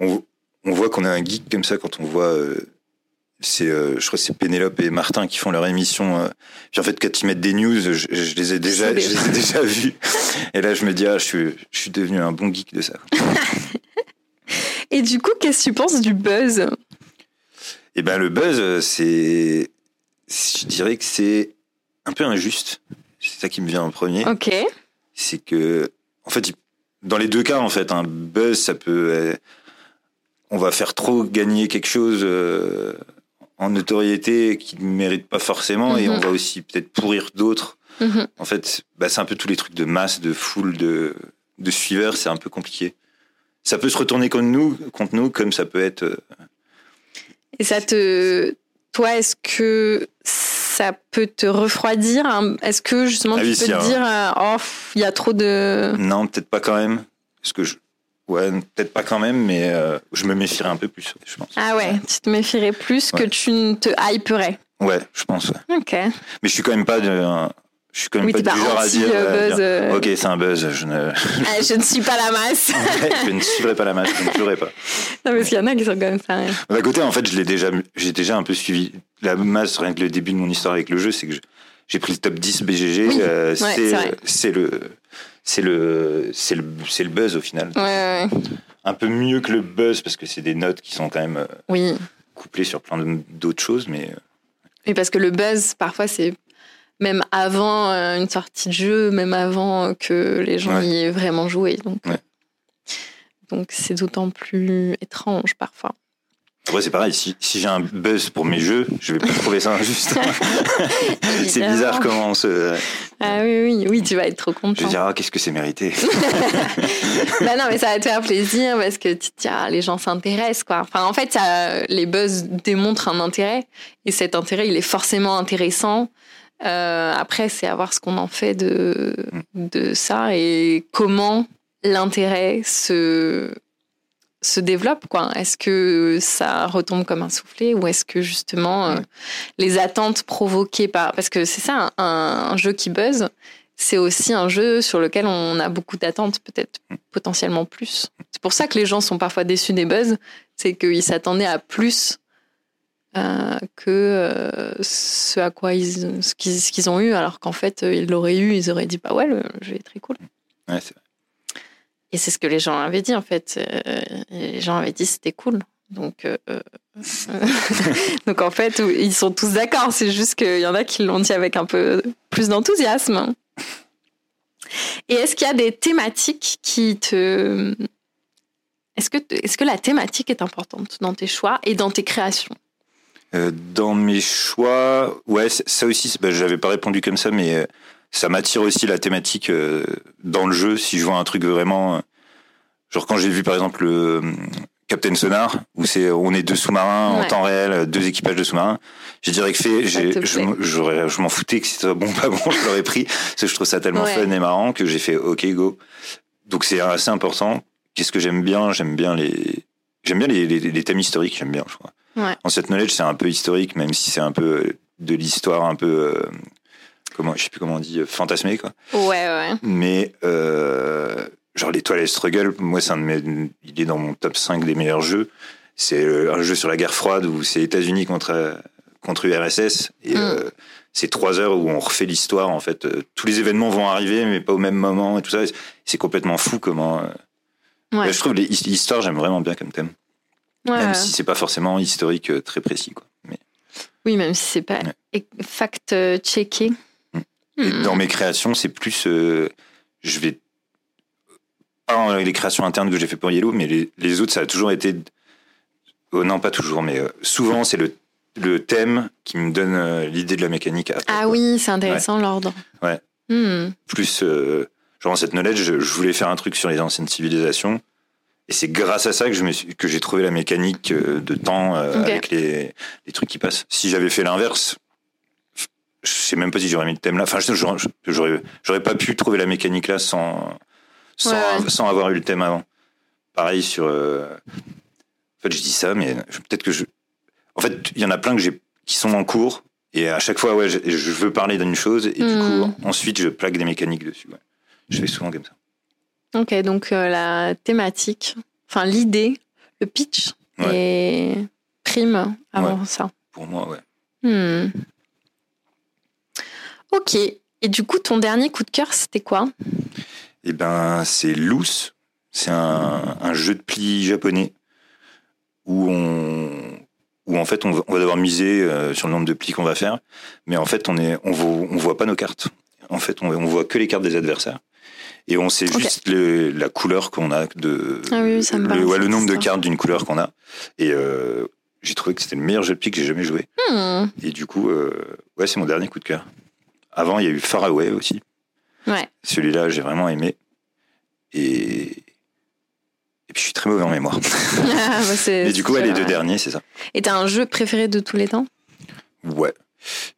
Speaker 6: On, on voit qu'on est un geek comme ça quand on voit. euh, c'est, je crois que c'est Pénélope et Martin qui font leur émission. puis en fait, quand ils mettent des news, je, je les ai déjà, je les ai déjà vus. Et là, je me dis, ah, je suis, je suis devenu un bon geek de ça.
Speaker 5: Et du coup, qu'est-ce que tu penses du buzz?
Speaker 6: Et ben, le buzz, c'est, je dirais que c'est un peu injuste. C'est ça qui me vient en premier.
Speaker 5: Ok.
Speaker 6: c'est que, en fait, dans les deux cas, en fait, un buzz, ça peut, euh, on va faire trop gagner quelque chose euh, en notoriété qui ne mérite pas forcément, et
Speaker 5: Mhm.
Speaker 6: on va aussi peut-être pourrir d'autres.
Speaker 5: Mhm.
Speaker 6: En fait, bah, c'est un peu tous les trucs de masse, de foule, de, de suiveurs, c'est un peu compliqué. Ça peut se retourner contre nous, contre nous, comme ça peut être. euh,
Speaker 5: Et ça te. Toi, est-ce que ça peut te refroidir hein Est-ce que justement
Speaker 6: Ah
Speaker 5: tu
Speaker 6: oui,
Speaker 5: peux
Speaker 6: si,
Speaker 5: te
Speaker 6: alors.
Speaker 5: dire, euh, oh, il y a trop de.
Speaker 6: Non, peut-être pas quand même, parce que je, ouais, peut-être pas quand même, mais euh, je me méfierais un peu plus, je pense.
Speaker 5: Ah ouais, tu te méfierais plus que tu ne te hyperais.
Speaker 6: Ouais, je pense. ouais.
Speaker 5: Ok.
Speaker 6: Mais je suis quand même pas de, un- Je suis quand même
Speaker 5: Oui,
Speaker 6: pas du genre à dire. euh, dire,
Speaker 5: euh.
Speaker 6: Ok, c'est un buzz. Je ne,
Speaker 5: Ah, je ne suis pas la masse.
Speaker 6: je ne suivrai pas la masse. Je ne jouerai pas.
Speaker 5: non, parce qu'il y en a qui sont comme ça. ouais.
Speaker 6: D'un côté, en fait, je l'ai déjà, j'ai déjà un peu suivi. La masse, rien que le début de mon histoire avec le jeu, c'est que j'ai pris le top 10 BGG.
Speaker 5: Oui.
Speaker 6: euh,
Speaker 5: Ouais,
Speaker 6: c'est, le, c'est le, c'est le, c'est le buzz au final.
Speaker 5: Ouais, ouais.
Speaker 6: Un peu mieux que le buzz parce que c'est des notes qui sont quand même euh,
Speaker 5: Oui.
Speaker 6: couplées sur plein d'autres choses, mais euh,
Speaker 5: Oui, parce que le buzz, parfois, c'est même avant euh, une sortie de jeu, même avant que les gens
Speaker 6: Ouais.
Speaker 5: y aient vraiment joué. Donc,
Speaker 6: Ouais.
Speaker 5: donc c'est d'autant plus étrange parfois.
Speaker 6: après c'est pareil. Si, si j'ai un buzz pour mes jeux, je vais pas trouver ça injuste. c'est bizarre comment on se.
Speaker 5: Ah oui, oui, oui, tu vas être trop
Speaker 6: Je
Speaker 5: content.
Speaker 6: vais dire ah qu'est-ce que c'est mérité.
Speaker 5: bah non, mais ça va te faire plaisir parce que tu te ah, les gens s'intéressent, quoi. Enfin, en fait, ça, les buzz démontrent un intérêt et cet intérêt, il est forcément intéressant. Euh, après, c'est à voir ce qu'on en fait de, de ça et comment l'intérêt se, se développe, quoi. Est-ce que ça retombe comme un soufflet ou est-ce que justement euh, les attentes provoquées par. Parce que c'est ça, un, un jeu qui buzz, c'est aussi un jeu sur lequel on a beaucoup d'attentes, peut-être potentiellement plus. C'est pour ça que les gens sont parfois déçus des buzz, c'est qu'ils s'attendaient à plus euh, que euh, ce à quoi ils, ce qu'ils, ce qu'ils ont eu, alors qu'en fait euh, ils l'auraient eu, ils auraient dit bah ouais le jeu est très cool.
Speaker 6: Ouais, c'est-
Speaker 5: Et c'est ce que les gens avaient dit en fait. Les gens avaient dit c'était cool. Donc, euh, donc en fait, ils sont tous d'accord. C'est juste qu'il y en a qui l'ont dit avec un peu plus d'enthousiasme. Et est-ce qu'il y a des thématiques qui te... Est-ce que, est-ce que la thématique est importante dans tes choix et dans tes créations?
Speaker 6: Dans mes choix, ouais, ça aussi, bah, j'avais pas répondu comme ça, mais euh, ça m'attire aussi la thématique euh, dans le jeu. Si je vois un truc vraiment, euh, genre quand j'ai vu par exemple le euh, Captain Sonar, où c'est on est deux sous-marins en temps réel, euh, deux équipages de sous-marins, j'ai direct fait, j'ai, je, j'aurais, m'en foutais que c'était bon pas bon, je l'aurais pris parce que je trouve ça tellement
Speaker 5: Ouais.
Speaker 6: fun et marrant que j'ai fait OK go. Donc c'est assez important. Qu'est-ce que j'aime bien? J'aime bien les, j'aime bien les, les, les thèmes historiques. J'aime bien, je crois.
Speaker 5: Ouais.
Speaker 6: En cette knowledge, c'est un peu historique, même si c'est un peu euh, de l'histoire, un peu euh, comment, je sais plus comment on dit, euh, fantasmé quoi.
Speaker 5: Ouais, ouais.
Speaker 6: Mais euh, genre l'étoile struggle, moi c'est un de mes, il est dans mon top 5 des meilleurs jeux. C'est un jeu sur la guerre froide où c'est États-Unis contre contre URSS et
Speaker 5: Mm.
Speaker 6: euh, c'est trois heures où on refait l'histoire en fait. Tous les événements vont arriver mais pas au même moment et tout ça. C'est complètement fou comment.
Speaker 5: Ouais.
Speaker 6: je trouve les- l'histoire j'aime vraiment bien comme thème,
Speaker 5: Ouais,
Speaker 6: même si c'est pas forcément historique euh, très précis quoi. Mais
Speaker 5: Oui, même si c'est pas fact-checké.
Speaker 6: Et dans mes créations, c'est plus. euh, je vais. Pas les créations internes que j'ai fait pour Yellow, mais les, les autres, ça a toujours été. Oh, non, pas toujours, mais euh, souvent, c'est le, le thème qui me donne euh, l'idée de la mécanique. après,
Speaker 5: Ah
Speaker 6: quoi.
Speaker 5: oui, c'est intéressant l'ordre.
Speaker 6: Ouais.
Speaker 5: Hmm.
Speaker 6: Plus. genre, en cette knowledge, je, je voulais faire un truc sur les anciennes civilisations. Et c'est grâce à ça que je me suis- que j'ai trouvé la mécanique euh, de temps euh, avec les, les trucs qui passent. Si j'avais fait l'inverse, je sais même pas si j'aurais mis le thème là. Enfin, je- j'aurais, j'aurais, pas pu trouver la mécanique là sans, sans,
Speaker 5: Ouais,
Speaker 6: sans avoir eu le thème avant. Pareil sur. euh, En fait, je dis ça, mais peut-être que je. En fait, il y en a plein que j'ai qui sont en cours. Et à chaque fois, ouais, je, je veux parler d'une chose et du
Speaker 5: Mhm.
Speaker 6: coup, ensuite, je plaque des mécaniques dessus. ouais. Je fais souvent comme ça.
Speaker 5: Ok, donc euh, la thématique, enfin l'idée, le pitch et prime avant ça.
Speaker 6: Pour moi, ouais.
Speaker 5: Hmm. Ok, et du coup, ton dernier coup de cœur, c'était quoi?
Speaker 6: Eh ben, c'est Loose. C'est un, un jeu de pli japonais où on, où en fait on va, on va devoir miser euh, sur le nombre de plis qu'on va faire, mais en fait on est, on voit, on voit pas nos cartes. En fait, on, on voit que les cartes des adversaires et on sait juste le- la couleur qu'on a de,
Speaker 5: Ah oui, ça me
Speaker 6: le, ouais, le nombre de cartes d'une couleur qu'on a. Et euh, j'ai trouvé que c'était le meilleur jeu de pli que j'ai jamais joué.
Speaker 5: Hmm.
Speaker 6: Et du coup, euh, ouais, c'est mon dernier coup de cœur. Avant, il y a eu Far Away aussi.
Speaker 5: Ouais.
Speaker 6: Celui-là, j'ai vraiment aimé. Et... Et puis, je suis très mauvais en mémoire.
Speaker 5: Ah, bah,
Speaker 6: Et du coup, ouais, les deux derniers, c'est ça.
Speaker 5: Et t'as un jeu préféré de tous les temps?
Speaker 6: Ouais.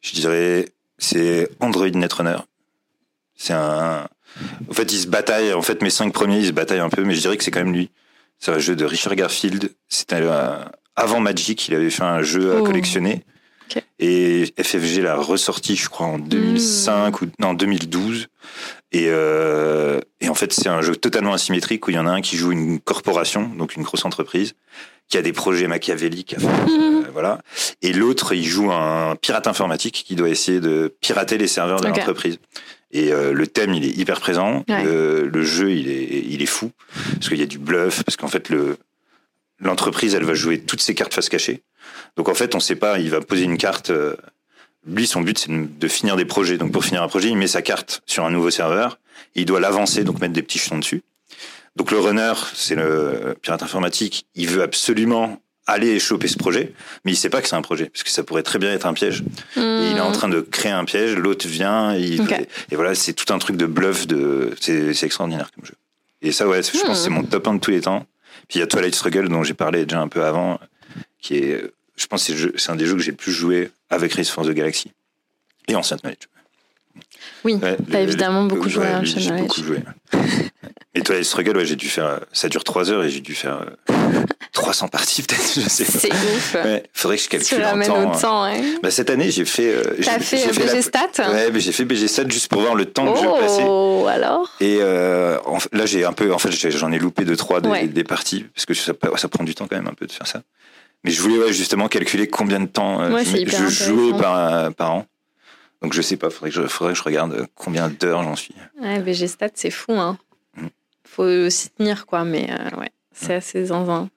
Speaker 6: Je dirais, c'est Android Netrunner. C'est un. En fait, il se bataille. En fait, mes cinq premiers, ils se bataillent un peu, mais je dirais que c'est quand même lui. C'est un jeu de Richard Garfield. C'était avant Magic, il avait fait un jeu à
Speaker 5: Oh.
Speaker 6: collectionner. Et FFG l'a ressorti, je crois, en 2005 ou non 2012. Et, euh, et en fait, c'est un jeu totalement asymétrique où il y en a un qui joue une corporation, donc une grosse entreprise, qui a des projets machiavéliques, à faire, euh, voilà. Et l'autre, il joue un pirate informatique qui doit essayer de pirater les serveurs de l'entreprise. Et euh, le thème, il est hyper présent.
Speaker 5: Ouais.
Speaker 6: Le, le jeu, il est, il est fou parce qu'il y a du bluff, parce qu'en fait, le l'entreprise, elle va jouer toutes ses cartes face cachée. Donc en fait, on sait pas, il va poser une carte. euh, lui, son but, c'est de de finir des projets. Donc pour finir un projet, il met sa carte sur un nouveau serveur. Et il doit l'avancer, donc mettre des petits jetons dessus. Donc le runner, c'est le pirate informatique. Il veut absolument aller choper ce projet, mais il sait pas que c'est un projet, parce que ça pourrait très bien être un piège. Et il est en train de créer un piège, l'autre vient, il- et voilà, c'est tout un truc de bluff, de, c'est extraordinaire comme jeu. Et ça, ouais, je pense que c'est mon top 1 de tous les temps. Puis il y a Twilight Struggle, dont j'ai parlé déjà un peu avant, qui est, je pense c'est un des jeux que j'ai le plus joué avec Race for the Galaxy. Et Ancient Knowledge.
Speaker 5: Oui,
Speaker 6: Ouais,
Speaker 5: t'as évidemment beaucoup joué à Ancient
Speaker 6: J'ai
Speaker 5: Knowledge.
Speaker 6: beaucoup joué. Et Twilight Struggle, ouais, j'ai dû faire, ça dure 3 heures et j'ai dû faire euh, 300 parties peut-être, je sais pas.
Speaker 5: C'est ouf.
Speaker 6: Ouais, faudrait que je
Speaker 5: Tu
Speaker 6: calcule en
Speaker 5: ramènes au temps, ouais.
Speaker 6: Bah, cette année, j'ai fait. euh,
Speaker 5: T'as fait
Speaker 6: j'ai
Speaker 5: BG
Speaker 6: la- Ouais, mais j'ai fait BG Stats juste pour voir le temps que je passais.
Speaker 5: Oh, alors?
Speaker 6: Et euh, en fait, là, j'ai un peu. En fait, j'en ai loupé deux trois des,
Speaker 5: Ouais.
Speaker 6: des parties parce que ça, ça prend du temps quand même un peu de faire ça. Mais je voulais ouais, justement calculer combien de temps euh,
Speaker 5: Ouais,
Speaker 6: je, jouais par, euh, par an. Donc je sais pas. Faudrait que je, faudrait que je regarde euh, combien d'heures j'en suis.
Speaker 5: Ouais, BG Stats, c'est fou, hein. Faut s'y tenir, quoi, mais euh, ouais, c'est assez zinzin.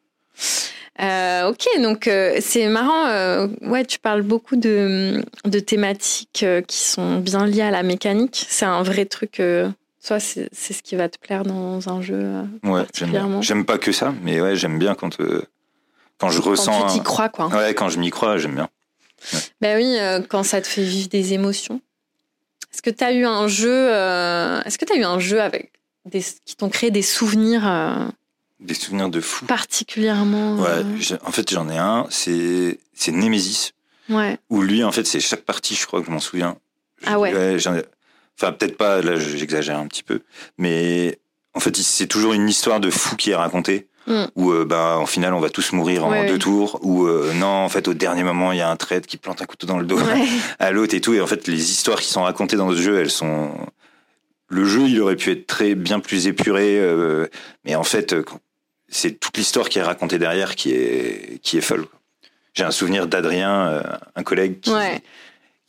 Speaker 5: Euh, ok, donc euh, c'est marrant. euh, ouais, tu parles beaucoup de, de thématiques qui sont bien liées à la mécanique. C'est un vrai truc. soit c'est ce qui va te plaire dans un jeu.
Speaker 6: Ouais, j'aime bien.
Speaker 5: Particulièrement.
Speaker 6: J'aime pas que ça, mais ouais, j'aime bien quand quand je ressens.
Speaker 5: quand tu t'y crois, quoi.
Speaker 6: Ouais, quand je m'y crois, j'aime bien.
Speaker 5: Ben oui, quand ça te fait vivre des émotions. Est-ce que tu as eu un jeu Est-ce que tu as eu un jeu avec des qui t'ont créé des souvenirs euh,
Speaker 6: Des souvenirs de fou.
Speaker 5: particulièrement
Speaker 6: Ouais,
Speaker 5: euh,
Speaker 6: j'ai- en fait, j'en ai un. C'est Nemesis.
Speaker 5: ouais.
Speaker 6: Où lui, en fait, c'est chaque partie, je crois que je m'en souviens.
Speaker 5: Ah ouais.
Speaker 6: Enfin, peut-être pas, là, j'exagère un petit peu. Mais en fait, c'est toujours une histoire de fou qui est racontée.
Speaker 5: Mm.
Speaker 6: Où, euh, bah, en final, on va tous mourir en
Speaker 5: Ouais,
Speaker 6: deux
Speaker 5: ouais.
Speaker 6: tours. Ou euh, non, en fait, au dernier moment, il y a un traître qui plante un couteau dans le dos
Speaker 5: Ouais.
Speaker 6: à l'autre et tout. Et en fait, les histoires qui sont racontées dans ce jeu, elles sont. Le jeu, il aurait pu être très bien plus épuré, euh, mais en fait, euh, c'est toute l'histoire qui est racontée derrière qui est qui est folle. J'ai un souvenir d'Adrien, euh, un collègue qui,
Speaker 5: Ouais.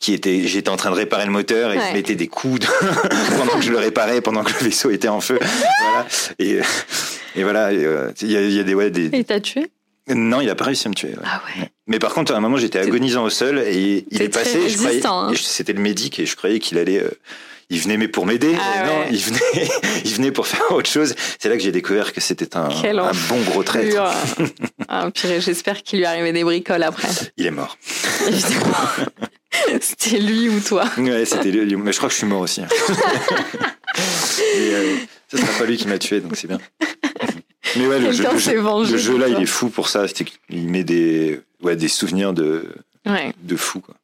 Speaker 6: qui était, j'étais en train de réparer le moteur et
Speaker 5: Ouais.
Speaker 6: il mettait des coups pendant que je le réparais, pendant que le vaisseau était en feu. voilà. Et, et voilà, et, euh, il y, a, il y a des, ouais, des.
Speaker 5: Et t'as tué?
Speaker 6: Non, il a pas réussi à me tuer. ouais.
Speaker 5: Ah ouais.
Speaker 6: Mais par contre, à un moment, j'étais agonisant au sol et il est passé.
Speaker 5: hein.
Speaker 6: c'était le médic et je croyais qu'il allait. Euh, il venait mais pour m'aider.
Speaker 5: Ah
Speaker 6: non,
Speaker 5: ouais.
Speaker 6: il venait, il venait pour faire autre chose. C'est là que j'ai découvert que c'était un, bon gros traître.
Speaker 5: Ah, purée, j'espère qu'il lui arrivait des bricoles après.
Speaker 6: Il est mort.
Speaker 5: C'était lui ou toi.
Speaker 6: Ouais, c'était lui. Mais je crois que je suis mort aussi. hein. Mais, euh, ce sera pas lui qui m'a tué, donc c'est bien. Mais ouais, le jeu,
Speaker 5: Quelqu'un
Speaker 6: le
Speaker 5: s'est
Speaker 6: jeu-
Speaker 5: vengé
Speaker 6: le jeu là, il est fou pour ça. Qu'il met des, ouais, des souvenirs de,
Speaker 5: Ouais,
Speaker 6: de fou, quoi.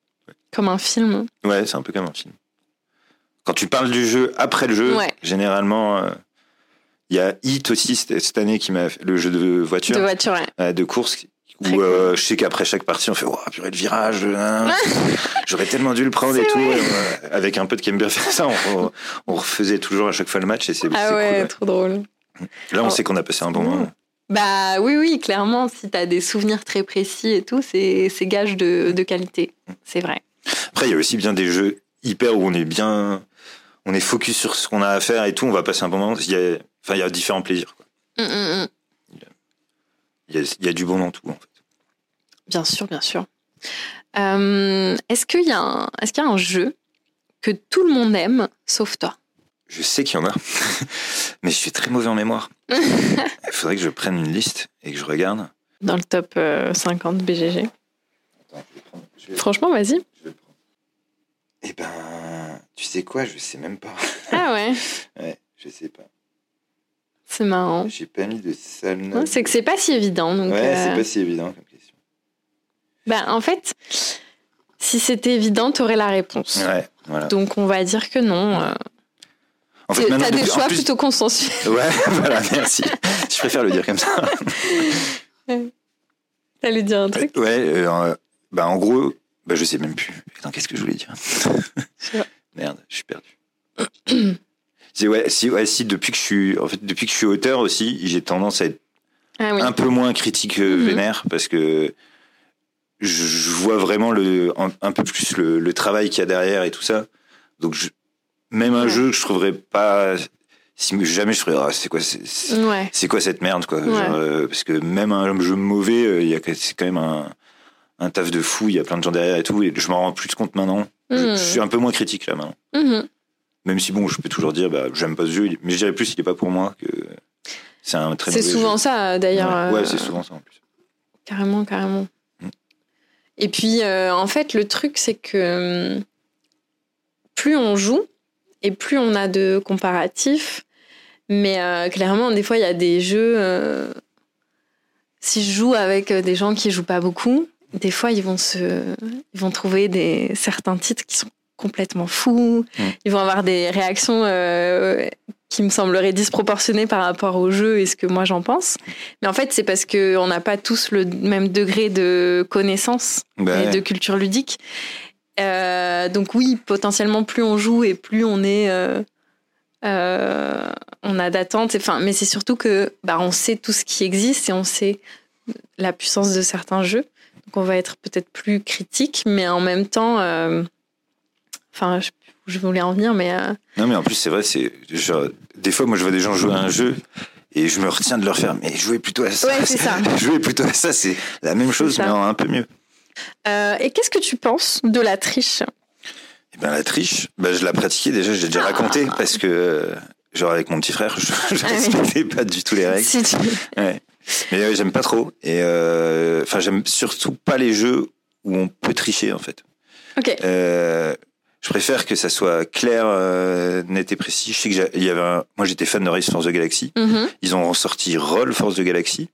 Speaker 5: comme un film.
Speaker 6: Ouais, c'est un peu comme un film. Quand tu parles du jeu après le jeu,
Speaker 5: Ouais.
Speaker 6: généralement, euh, il y a Hit aussi cette année qui m'a fait le jeu de voiture,
Speaker 5: De voiture, ouais.
Speaker 6: euh, de course, où euh, je sais qu'après chaque partie, on fait oh purée le virage, hein, j'aurais tellement dû le prendre et tout. Et, avec un peu de faire ça, on, on refaisait toujours à chaque fois le match et c'est
Speaker 5: Ah ouais,
Speaker 6: cool. ouais.
Speaker 5: trop drôle.
Speaker 6: Là, on
Speaker 5: Oh.
Speaker 6: sait qu'on a passé un bon moment.
Speaker 5: Bah oui, oui, clairement, si t'as des souvenirs très précis et tout, c'est c'est gage de, de qualité. C'est vrai.
Speaker 6: Après, il y a aussi bien des jeux hyper où on est bien, on est focus sur ce qu'on a à faire et tout, on va passer un bon moment. Il y a, enfin, il y a différents plaisirs. quoi.
Speaker 5: Hum, hum, hum.
Speaker 6: Il y a, il y a du bon dans tout. En fait.
Speaker 5: Bien sûr, bien sûr. Euh, Est-ce qu'il y, a un- est-ce qu'il y a un jeu que tout le monde aime, sauf toi?
Speaker 6: Je sais qu'il y en a, mais je suis très mauvais en mémoire. Il faudrait que je prenne une liste et que je regarde.
Speaker 5: Dans le top euh, 50 BGG.
Speaker 6: Attends, je vais prendre- je vais-
Speaker 5: Franchement, vas-y.
Speaker 6: je vais le prendre. Eh ben, tu sais quoi, je sais même pas.
Speaker 5: Ah ouais,
Speaker 6: Ouais, je sais pas.
Speaker 5: c'est marrant.
Speaker 6: J'ai pas mis de salle.
Speaker 5: Ouais, c'est que c'est pas si évident. Donc,
Speaker 6: Ouais,
Speaker 5: euh,
Speaker 6: c'est pas si évident comme question.
Speaker 5: bah, en fait, si c'était évident, t'aurais la réponse.
Speaker 6: Ouais, voilà.
Speaker 5: Donc on va dire que non. euh,
Speaker 6: En fait,
Speaker 5: T'as des choix
Speaker 6: plus-
Speaker 5: plutôt consensuels.
Speaker 6: Ouais, voilà, merci. Je préfère le dire comme ça.
Speaker 5: T'allais dire un truc?
Speaker 6: Ouais, euh, bah en gros, Bah, je sais même plus. Attends, qu'est-ce que je voulais dire. Merde, je suis perdu. Ouais, si, ouais, si, depuis que je suis, en fait, depuis que je suis auteur aussi, j'ai tendance à être
Speaker 5: Ah oui.
Speaker 6: un peu moins critique euh, vénère parce que je, vois vraiment le, un, un peu plus le, le travail qu'il y a derrière et tout ça. Donc, je- même un
Speaker 5: Ouais.
Speaker 6: jeu, je trouverais pas. Si jamais je ferais, ah, c'est quoi, c'est-
Speaker 5: Ouais.
Speaker 6: quoi cette merde, quoi.
Speaker 5: Ouais.
Speaker 6: Genre, euh, parce que même un jeu mauvais, euh, il y a c'est quand même un, un taf de fou. Il y a plein de gens derrière et tout. Et je m'en rends plus compte maintenant. Je,
Speaker 5: Mhm.
Speaker 6: je suis un peu moins critique là maintenant.
Speaker 5: Mhm.
Speaker 6: Même si bon, je peux toujours dire, bah, j'aime pas ce jeu, mais je dirais plus, il est pas pour moi que c'est un très
Speaker 5: C'est souvent
Speaker 6: jeu.
Speaker 5: ça, d'ailleurs.
Speaker 6: Ouais,
Speaker 5: euh,
Speaker 6: ouais, c'est souvent ça en plus.
Speaker 5: Carrément, carrément.
Speaker 6: Mm.
Speaker 5: Et puis, euh, en fait, le truc, c'est que hum, plus on joue et plus on a de comparatifs. Mais euh, clairement, des fois, il y a des jeux. euh, si je joue avec euh, des gens qui jouent pas beaucoup, des fois, ils vont se, ils vont trouver des certains titres qui sont complètement fous. Ils vont avoir des réactions euh, qui me sembleraient disproportionnées par rapport au jeu et ce que moi j'en pense. Mais en fait, c'est parce qu'on n'a pas tous le même degré de connaissance et de culture ludique. Euh, donc oui, potentiellement, plus on joue et plus on est, euh, on a d'attentes. Enfin, mais c'est surtout que bah, on sait tout ce qui existe et on sait la puissance de certains jeux. Donc on va être peut-être plus critique, mais en même temps, euh, enfin, je, je voulais en venir, mais euh,
Speaker 6: Non, mais en plus, c'est vrai, c'est des fois, moi, je vois des gens jouer à un jeu et je me retiens de leur faire, mais jouez plutôt à ça.
Speaker 5: Ouais, c'est ça.
Speaker 6: jouez plutôt à ça, c'est la même chose, mais en un peu mieux.
Speaker 5: euh, et qu'est-ce que tu penses de la triche?
Speaker 6: Et ben, la triche, ben, je la pratiquais déjà, j'ai déjà raconté parce que, genre, avec mon petit frère, je, je
Speaker 5: Ah oui.
Speaker 6: respectais pas du tout les règles.
Speaker 5: Si tu-
Speaker 6: Ouais. Mais euh, j'aime pas trop. Et euh, enfin, j'aime surtout pas les jeux où on peut tricher, en fait.
Speaker 5: Ok.
Speaker 6: Euh, je préfère que ça soit clair, euh, net et précis. Je sais que il y avait un- moi j'étais fan de Race Force the Galaxy.
Speaker 5: Mhm.
Speaker 6: Ils ont ressorti Roll Force the Galaxy.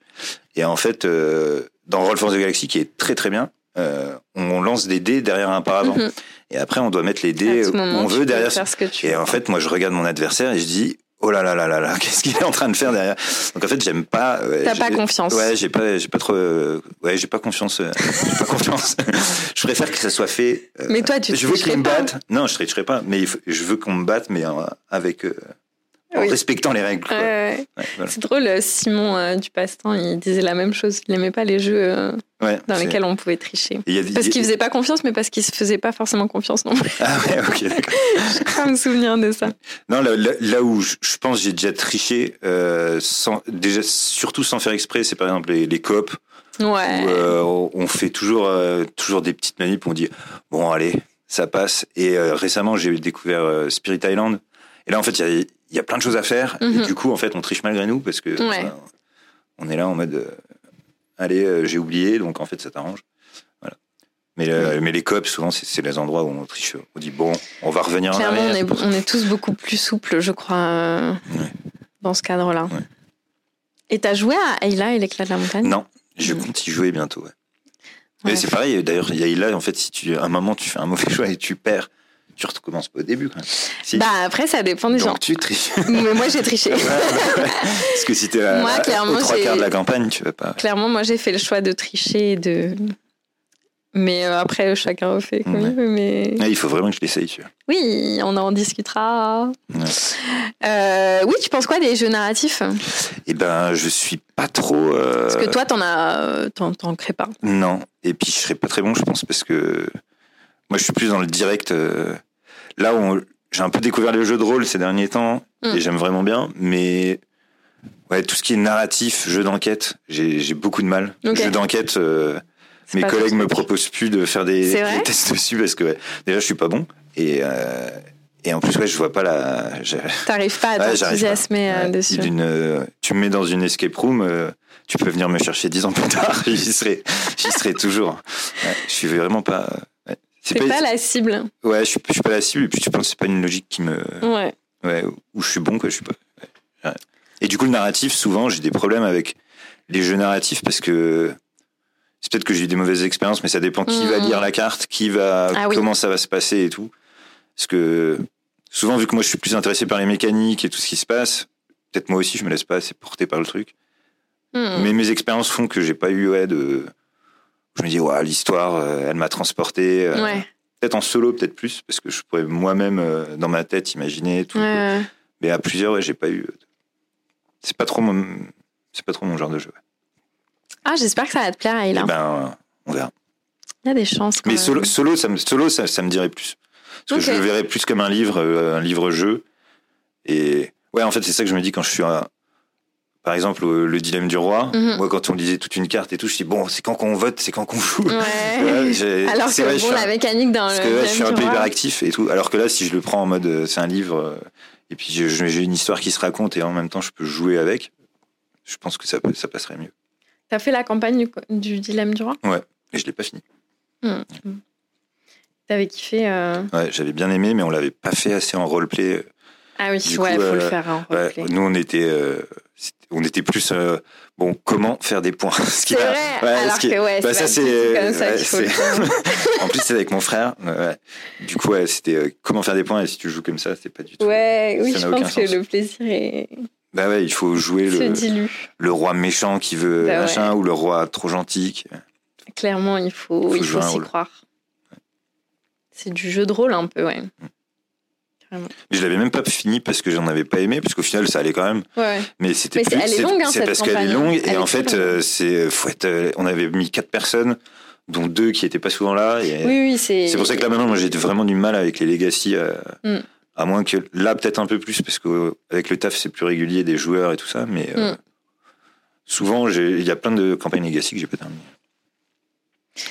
Speaker 6: Et en fait, euh, dans Roll Force the Galaxy, qui est très très bien, euh, on lance des dés derrière un paravent.
Speaker 5: Mhm.
Speaker 6: Et après, on doit mettre les dés où on veut derrière.
Speaker 5: ce que tu
Speaker 6: Et en fait, moi, je regarde mon adversaire et je dis, oh là là là là là, qu'est-ce qu'il est en train de faire derrière? Donc en fait, j'aime pas. ouais,
Speaker 5: T'as pas confiance.
Speaker 6: Ouais, j'ai pas, j'ai pas trop. euh, ouais, j'ai pas confiance. euh, j'ai pas confiance. je préfère que ça soit fait. euh,
Speaker 5: Mais toi, tu
Speaker 6: je veux qu'ils me battent. Non, je tricherai pas, mais je veux qu'on me batte, mais euh, avec. euh, en
Speaker 5: Oui.
Speaker 6: respectant les règles.
Speaker 5: Ouais, ouais.
Speaker 6: Ouais, voilà.
Speaker 5: C'est drôle, euh, Simon euh, du Passe-Temps, il disait la même chose. Il n'aimait pas les jeux euh, dans lesquels on pouvait tricher.
Speaker 6: A
Speaker 5: Parce
Speaker 6: a-
Speaker 5: qu'il faisait pas confiance, mais parce qu'il se faisait pas forcément confiance non plus.
Speaker 6: Ah ouais, ok, d'accord.
Speaker 5: Je crois me souvenir de ça.
Speaker 6: Non, là, là, là où je, je pense j'ai déjà triché, euh, sans, déjà surtout sans faire exprès, c'est par exemple les, les coops
Speaker 5: Ouais.
Speaker 6: où on- fait toujours euh, toujours des petites manips, on dit bon allez, ça passe. Et récemment, j'ai découvert Spirit Island. Et là, en fait, il y a, il y a plein de choses à faire.
Speaker 5: Mhm.
Speaker 6: Et du coup, en fait, on triche malgré nous parce que
Speaker 5: Ouais.
Speaker 6: on est là en mode euh, allez, euh, j'ai oublié, donc en fait, ça t'arrange. Voilà. Mais, euh, mais les coops, souvent, c'est les endroits où on triche. On dit bon, on va revenir en
Speaker 5: Clairement, on est, on est tous beaucoup plus souples, je crois,
Speaker 6: Ouais.
Speaker 5: dans ce cadre-là. Et t'as joué à Ayla et l'éclat de la montagne?
Speaker 6: Non, je
Speaker 5: Mhm.
Speaker 6: compte y jouer bientôt. Mais c'est pareil, d'ailleurs, il y a là, en fait, si tu, à un moment, tu fais un mauvais choix et tu perds, tu recommences pas au début. Quand même. Si.
Speaker 5: Bah après, ça dépend des gens.
Speaker 6: Tu triches.
Speaker 5: Mais moi, j'ai triché.
Speaker 6: Ouais, ouais, ouais. Parce que si t'es à-
Speaker 5: Moi,
Speaker 6: à-
Speaker 5: clairement,
Speaker 6: aux trois quarts de la campagne, tu vas pas.
Speaker 5: Clairement, moi, j'ai fait le choix de tricher et de. Mais euh, après, chacun refait comme
Speaker 6: Ouais.
Speaker 5: il veut. Mais
Speaker 6: Ouais, il faut vraiment que je l'essaye. tu vois.
Speaker 5: oui, on en discutera. Euh, oui, tu penses quoi des jeux narratifs?
Speaker 6: Et ben, je suis pas trop. euh,
Speaker 5: Parce que toi, t'en as, t'en, t'en crées pas.
Speaker 6: Non. Et puis, je serais pas très bon, je pense, parce que moi, je suis plus dans le direct. euh, Là où j'ai un peu découvert les jeux de rôle ces derniers temps,
Speaker 5: Mm.
Speaker 6: et j'aime vraiment bien, mais ouais, tout ce qui est narratif, jeu d'enquête, j'ai beaucoup de mal.
Speaker 5: Ok.
Speaker 6: Jeu d'enquête, euh, mes collègues me proposent plus de faire des, tests dessus parce que ouais, déjà, je suis pas bon. Et, euh, et en plus, ouais, je vois pas la.
Speaker 5: T'arrives pas à t'enthousiasmer
Speaker 6: Ouais,
Speaker 5: dessus.
Speaker 6: tu me mets dans une escape room, tu peux venir me chercher dix ans plus tard, j'y serai, j'y serai toujours. Ouais, je suis vraiment pas.
Speaker 5: C'est pas la cible.
Speaker 6: Ouais, je suis, je suis pas la cible. Et puis tu penses que c'est pas une logique qui me,
Speaker 5: Ouais.
Speaker 6: ouais, où je suis bon quoi. Je suis pas. ouais. Et du coup, le narratif, souvent, j'ai des problèmes avec les jeux narratifs parce que c'est peut-être que j'ai eu des mauvaises expériences, mais ça dépend qui va
Speaker 5: Mhm.
Speaker 6: lire la carte, qui va,
Speaker 5: Ah oui.
Speaker 6: comment ça va se passer et tout. Parce que souvent, vu que moi je suis plus intéressé par les mécaniques et tout ce qui se passe, peut-être moi aussi je me laisse pas assez porter par le truc.
Speaker 5: Hmm.
Speaker 6: Mais mes expériences font que j'ai pas eu ouais, de je me dis, ouais, l'histoire, euh, elle m'a transporté. euh,
Speaker 5: Ouais.
Speaker 6: Peut-être en solo, peut-être plus, parce que je pourrais moi-même, euh, dans ma tête, imaginer tout.
Speaker 5: Ouais.
Speaker 6: Mais à plusieurs, ouais, j'ai pas eu. C'est pas trop mon, c'est pas trop mon genre de jeu.
Speaker 5: Ah, j'espère que ça va te plaire,
Speaker 6: Eh
Speaker 5: Ayla.
Speaker 6: ben, on verra.
Speaker 5: Il y a des chances. quand
Speaker 6: Mais
Speaker 5: même.
Speaker 6: solo, solo, ça me, solo, ça, ça me dirait plus. Parce que je le verrais plus comme un livre, un livre-jeu. Et ouais, en fait, c'est ça que je me dis quand je suis par exemple, au- le dilemme du roi.
Speaker 5: Mhm.
Speaker 6: Moi, quand on lisait toute une carte et tout, je dis bon, c'est quand qu'on vote, c'est quand qu'on joue.
Speaker 5: Ouais.
Speaker 6: Ouais,
Speaker 5: Alors
Speaker 6: c'est
Speaker 5: que
Speaker 6: vrai,
Speaker 5: bon,
Speaker 6: un-
Speaker 5: la mécanique dans
Speaker 6: Parce
Speaker 5: le.
Speaker 6: que ouais, je suis un peu hyperactif et tout. Alors que là, si je le prends en mode euh, c'est un livre euh, et puis j'ai une histoire qui se raconte et en même temps je peux jouer avec, je pense que ça, peut- ça passerait mieux.
Speaker 5: T'as fait la campagne du, du Dilemme du Roi?
Speaker 6: Et je l'ai pas fini.
Speaker 5: Hmm. T'avais kiffé. euh,
Speaker 6: Ouais, j'avais bien aimé, mais on l'avait pas fait assez en roleplay.
Speaker 5: Ah oui, ouais,
Speaker 6: coup,
Speaker 5: faut le
Speaker 6: euh,
Speaker 5: faire
Speaker 6: Ouais, nous, on était, euh, on était plus euh, bon. Comment faire des points Ce qui
Speaker 5: C'est vrai,
Speaker 6: ouais,
Speaker 5: alors
Speaker 6: qui-
Speaker 5: que ouais,
Speaker 6: bah,
Speaker 5: c'est
Speaker 6: ça c'est
Speaker 5: tout comme ça
Speaker 6: ouais,
Speaker 5: qu'il faut le
Speaker 6: c'est-
Speaker 5: faire.
Speaker 6: en plus c'est avec mon frère. ouais. Du coup, c'était euh, comment faire des points et si tu joues comme ça, c'est pas du tout.
Speaker 5: Ouais, oui, je pense que
Speaker 6: sens.
Speaker 5: le plaisir est...
Speaker 6: Bah ouais, il faut jouer le, le roi méchant qui veut
Speaker 5: Bah
Speaker 6: machin ou le roi trop gentil. qui-
Speaker 5: Clairement, il faut, il faut s'y croire. C'est du jeu de rôle un peu, ouais. Carrément.
Speaker 6: Mais je l'avais même pas fini parce que j'en avais pas aimé, parce qu'au final ça allait quand même.
Speaker 5: Ouais.
Speaker 6: Mais c'était plus-
Speaker 5: elle est longue, hein,
Speaker 6: c'est parce qu'elle est longue et en fait euh, c'est faut être, euh, on avait mis quatre personnes, dont deux qui étaient pas souvent là. Et
Speaker 5: Oui, oui, c'est.
Speaker 6: c'est pour ça que là maintenant moi j'ai vraiment du mal avec les legacy. euh,
Speaker 5: Mm.
Speaker 6: À moins que là peut-être un peu plus parce que avec le taf c'est plus régulier des joueurs et tout ça, mais
Speaker 5: Mm.
Speaker 6: souvent il y a plein de campagnes legacy que j'ai pas terminé.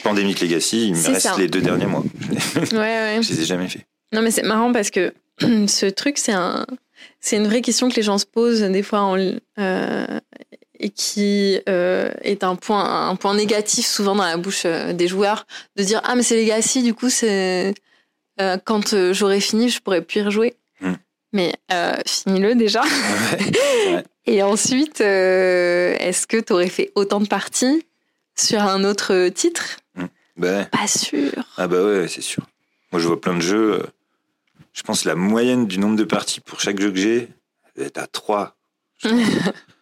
Speaker 6: Pandemic Legacy, il me reste
Speaker 5: ça.
Speaker 6: les deux derniers mois.
Speaker 5: Ouais, ouais.
Speaker 6: Je les ai jamais fait.
Speaker 5: Non, mais c'est marrant parce que ce truc, c'est un, c'est une vraie question que les gens se posent des fois en, euh, et qui euh, est un point, un point négatif souvent dans la bouche euh, des joueurs de dire ah mais c'est Legacy, du coup c'est euh, quand j'aurai fini, je pourrai plus y rejouer.
Speaker 6: Hmm.
Speaker 5: Mais finis-le déjà.
Speaker 6: Ouais.
Speaker 5: Et ensuite, est-ce que tu aurais fait autant de parties sur un autre titre?
Speaker 6: Bah,
Speaker 5: Pas sûr.
Speaker 6: Ah bah ouais, c'est sûr. Moi, je vois plein de jeux. Je pense la moyenne du nombre de parties pour chaque jeu que j'ai, elle va être à 3.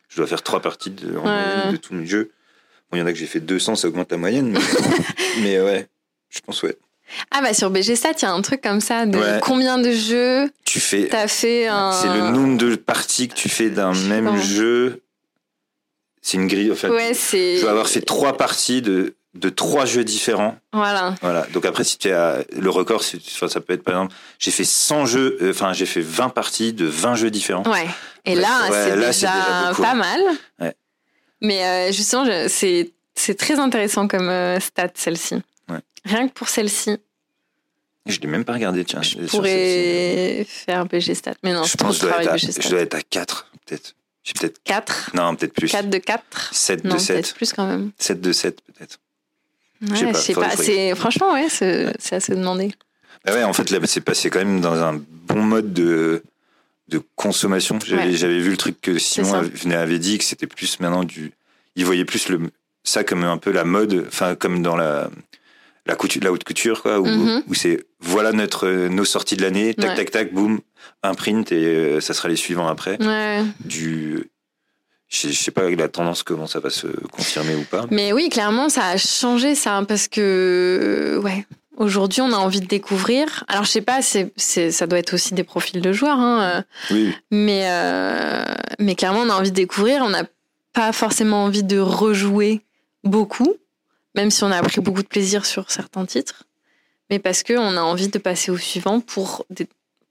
Speaker 6: Je, dois faire 3 parties de, en
Speaker 5: Ouais.
Speaker 6: moyenne de tous mes jeux. Bon, il y en a que j'ai fait 200, ça augmente la moyenne. Mais, mais ouais, je pense ouais.
Speaker 5: Ah bah sur BGStat, il y a un truc comme ça de
Speaker 6: Ouais.
Speaker 5: combien de jeux
Speaker 6: Tu fais...
Speaker 5: t'as fait un...
Speaker 6: C'est le nombre de parties que tu fais d'un même jeu. C'est une grille.
Speaker 5: Ouais,
Speaker 6: je dois avoir fait 3 parties de, de 3 jeux différents.
Speaker 5: Voilà.
Speaker 6: Voilà. Donc après, si tu à le record, ça peut être par exemple, j'ai fait 100 jeux, euh, enfin j'ai fait 20 parties de 20 jeux différents.
Speaker 5: Ouais. Et là,
Speaker 6: ouais,
Speaker 5: c'est déjà,
Speaker 6: déjà
Speaker 5: pas mal.
Speaker 6: Ouais.
Speaker 5: Mais euh, justement, je- c'est, c'est très intéressant comme euh, stat, celle-ci.
Speaker 6: Ouais.
Speaker 5: Rien que pour celle-ci,
Speaker 6: Je l'ai même pas regardé, tiens.
Speaker 5: je pourrais faire BGStat. Mais non,
Speaker 6: Je pense que je dois, à, je dois être à 4, peut-être. J'ai peut-être
Speaker 5: 4
Speaker 6: non, peut-être plus.
Speaker 5: 4 de 4
Speaker 6: 7
Speaker 5: Non,
Speaker 6: de 7.
Speaker 5: peut-être plus quand même.
Speaker 6: 7 de 7 peut-être.
Speaker 5: Ouais, je sais pas. franchement, ouais, c'est, c'est à se demander.
Speaker 6: Bah ouais, en fait là c'est passé quand même dans un bon mode de de consommation. J'avais
Speaker 5: Ouais.
Speaker 6: vu le truc que. Simon avait, venait avait dit que c'était plus maintenant du il voyait plus le ça comme un peu la mode, enfin comme dans la la couture, la haute couture quoi où,
Speaker 5: Mhm.
Speaker 6: où c'est voilà notre nos sorties de l'année, tac
Speaker 5: Ouais.
Speaker 6: tac tac boum, un print et euh, ça sera les suivants après.
Speaker 5: Ouais.
Speaker 6: Du je je sais pas la tendance comment ça va se confirmer ou pas.
Speaker 5: Mais oui, clairement, ça a changé ça parce que ouais. Aujourd'hui, on a envie de découvrir. Alors, je sais pas, c'est, c'est, ça doit être aussi des profils de joueurs, hein, euh,
Speaker 6: Oui,
Speaker 5: mais, euh, mais clairement, on a envie de découvrir. On n'a pas forcément envie de rejouer beaucoup, même si on a pris beaucoup de plaisir sur certains titres, mais parce que on a envie de passer au suivant pour des-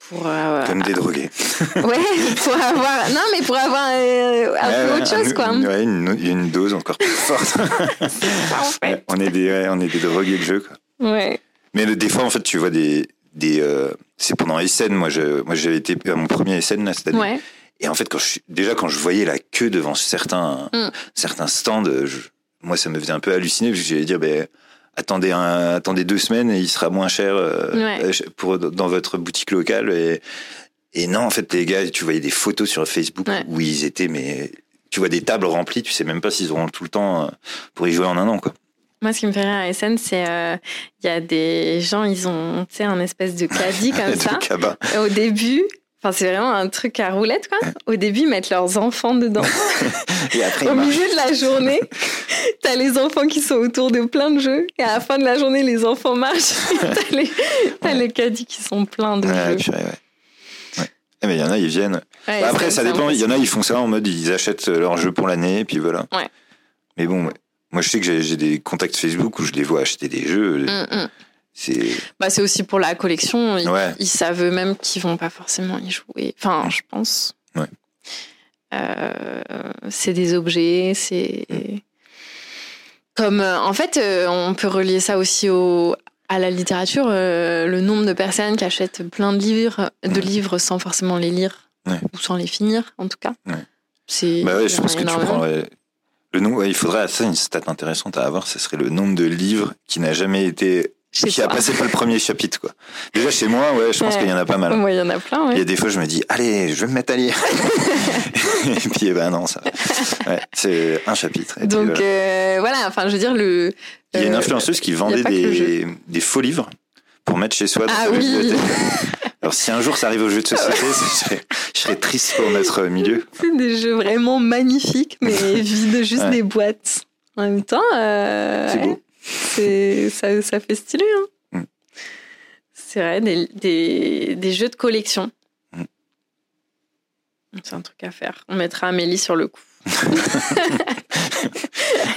Speaker 5: pour euh,
Speaker 6: comme des drogués.
Speaker 5: ouais pour avoir non mais pour avoir euh, un peu
Speaker 6: Ouais,
Speaker 5: autre chose
Speaker 6: un-
Speaker 5: quoi
Speaker 6: Ouais, une, une dose encore plus forte.
Speaker 5: fait.
Speaker 6: on est des on est des drogués de jeu quoi.
Speaker 5: ouais
Speaker 6: Mais le, des fois, en fait, tu vois des. des euh, c'est pendant SN, moi, je, moi j'avais été à mon premier SN là, cette année.
Speaker 5: ouais
Speaker 6: Et en fait, quand je, déjà, quand je voyais la queue devant certains,
Speaker 5: Mm.
Speaker 6: certains stands, je- moi, ça me faisait un peu halluciner, parce que j'allais dire, ben, attendez, un, attendez deux semaines et il sera moins cher euh,
Speaker 5: Ouais.
Speaker 6: euh, pour, dans votre boutique locale. Et, et non, en fait, les gars, tu voyais des photos sur Facebook
Speaker 5: Ouais.
Speaker 6: où ils étaient, mais tu vois des tables remplies, tu sais même pas s'ils auront tout le temps euh, pour y jouer en un an, quoi.
Speaker 5: Moi, ce qui me fait rire à SN, c'est euh, il y a des gens, ils ont un espèce de caddie comme
Speaker 6: De
Speaker 5: ça.
Speaker 6: cabas.
Speaker 5: Au début, Enfin, c'est vraiment un truc à roulette, quoi. Au début, ils mettent leurs enfants dedans.
Speaker 6: Et après,
Speaker 5: Au milieu de la journée, t'as les enfants qui sont autour de plein de jeux. Et à la fin de la journée, les enfants marchent. T'as les, t'as les caddies qui sont pleins de
Speaker 6: Ouais,
Speaker 5: jeux.
Speaker 6: ouais. Ouais. Eh, mais il y en a, ils viennent. Bah, après, ça dépend. Il y en a, ils font ça en mode ils achètent leur jeu pour l'année, puis voilà.
Speaker 5: Ouais.
Speaker 6: Mais bon, moi, je sais que j'ai j'ai des contacts Facebook où je les vois acheter des jeux.
Speaker 5: Mm, mm.
Speaker 6: C'est.
Speaker 5: Bah, c'est aussi pour la collection. Ils,
Speaker 6: Ouais.
Speaker 5: ils savent eux-mêmes qu'ils vont pas forcément y jouer. Enfin, je pense.
Speaker 6: Ouais.
Speaker 5: Euh, c'est des objets, c'est comme euh, en fait, euh, on peut relier ça aussi au à la littérature. euh, le nombre de personnes qui achètent plein de livres, de
Speaker 6: Ouais.
Speaker 5: livres sans forcément les lire
Speaker 6: Ouais.
Speaker 5: ou sans les finir, en tout cas.
Speaker 6: Ouais.
Speaker 5: C'est
Speaker 6: Bah je pense que tu Le nombre, il faudrait, ça, une stat intéressante à avoir, ce serait le nombre de livres qui n'a jamais été,
Speaker 5: Chez
Speaker 6: qui a passé pas le premier chapitre, quoi. Déjà, chez moi, ouais, je pense
Speaker 5: Ouais.
Speaker 6: qu'il y en a pas mal.
Speaker 5: Ouais, il y en a plein.
Speaker 6: Il y
Speaker 5: Ouais.
Speaker 6: a des fois, je me dis, allez, je vais me mettre à lire. et puis, eh ben non, ça. Ouais, c'est un chapitre. Et
Speaker 5: Donc
Speaker 6: voilà.
Speaker 5: euh, voilà, enfin, je veux dire le.
Speaker 6: Il y a une
Speaker 5: euh,
Speaker 6: influenceuse qui vendait des, des faux livres pour mettre chez soi dans
Speaker 5: Ah oui.
Speaker 6: Alors, si un jour ça arrive au jeu de société, je serais, je serais triste pour notre milieu.
Speaker 5: C'est des jeux vraiment magnifiques, mais vides juste
Speaker 6: Ouais.
Speaker 5: des boîtes. En même temps, euh,
Speaker 6: C'est beau.
Speaker 5: Ça, ça fait stylé. Hein.
Speaker 6: Mm.
Speaker 5: C'est vrai, des, des, des jeux de collection.
Speaker 6: Mm.
Speaker 5: C'est un truc à faire. On mettra Amélie sur le coup.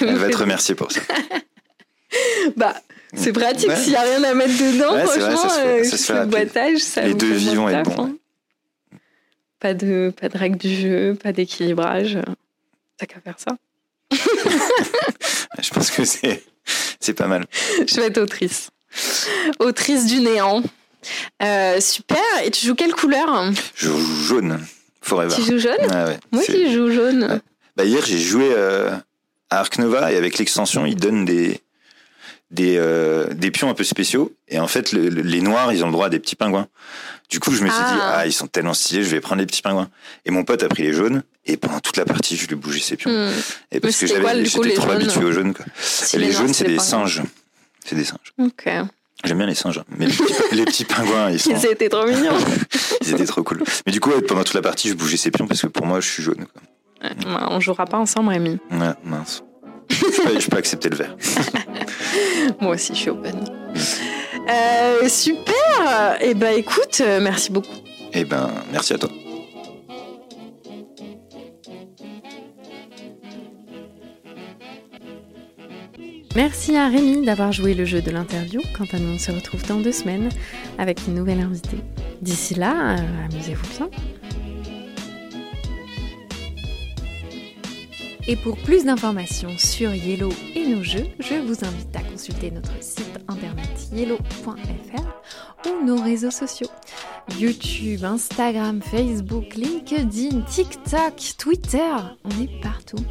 Speaker 6: Elle va te remercier pour ça.
Speaker 5: Bah, c'est pratique.
Speaker 6: Ouais.
Speaker 5: S'il n'y a rien à mettre dedans,
Speaker 6: Ouais, vrai,
Speaker 5: franchement,
Speaker 6: ça se fait-
Speaker 5: euh,
Speaker 6: ça se
Speaker 5: le boitage, ça
Speaker 6: Les deux être
Speaker 5: taf,
Speaker 6: bons,
Speaker 5: hein. Pas de, pas de règles du jeu, pas d'équilibrage. T'as qu'à faire ça.
Speaker 6: Je pense que c'est, c'est pas mal.
Speaker 5: Je vais être autrice. Autrice du néant. Euh, super. Et tu joues quelle couleur?
Speaker 6: Je joue jaune. Forever.
Speaker 5: Tu joues jaune?
Speaker 6: Ouais.
Speaker 5: Moi je joue jaune.
Speaker 6: Bah, hier, j'ai joué euh, à Arc Nova et avec l'extension, ils donnent des, des, euh, des pions un peu spéciaux. Et en fait, le- le- les noirs, ils ont le droit à des petits pingouins. Du coup, je me suis
Speaker 5: Ah.
Speaker 6: dit, ah, ils sont tellement stylés, je vais prendre les petits pingouins. Et mon pote a pris les jaunes. Et pendant toute la partie, je lui bougeais ses pions.
Speaker 5: Hmm.
Speaker 6: Et parce que j'avais, j'étais trop habitué aux jaunes. Quoi.
Speaker 5: Si
Speaker 6: Et les jaunes, c'est des singes. C'est des singes.
Speaker 5: Ok.
Speaker 6: J'aime bien les singes. hein. Mais les petits, les petits pingouins, ils, sont,
Speaker 5: Ils étaient trop mignons.
Speaker 6: ils étaient trop cool. Mais du coup, pendant toute la partie, je bougeais ses pions parce que pour moi, je suis jaune. Quoi.
Speaker 5: Ouais, on jouera pas ensemble, Rémi.
Speaker 6: Ouais, mince. Je peux, je peux accepter le vert.
Speaker 5: Moi aussi, je suis open. Euh, super. Et ben, écoute, euh, merci beaucoup.
Speaker 6: Eh ben, merci à toi.
Speaker 5: Merci à Rémi d'avoir joué le jeu de l'interview. Quant à nous, on se retrouve dans deux semaines avec une nouvelle invitée. D'ici là, euh, amusez-vous bien.
Speaker 2: Et pour plus d'informations sur Yellow et nos jeux, je vous invite à consulter notre site internet yellow.fr ou nos réseaux sociaux. YouTube, Instagram, Facebook, LinkedIn, TikTok, Twitter, on est partout.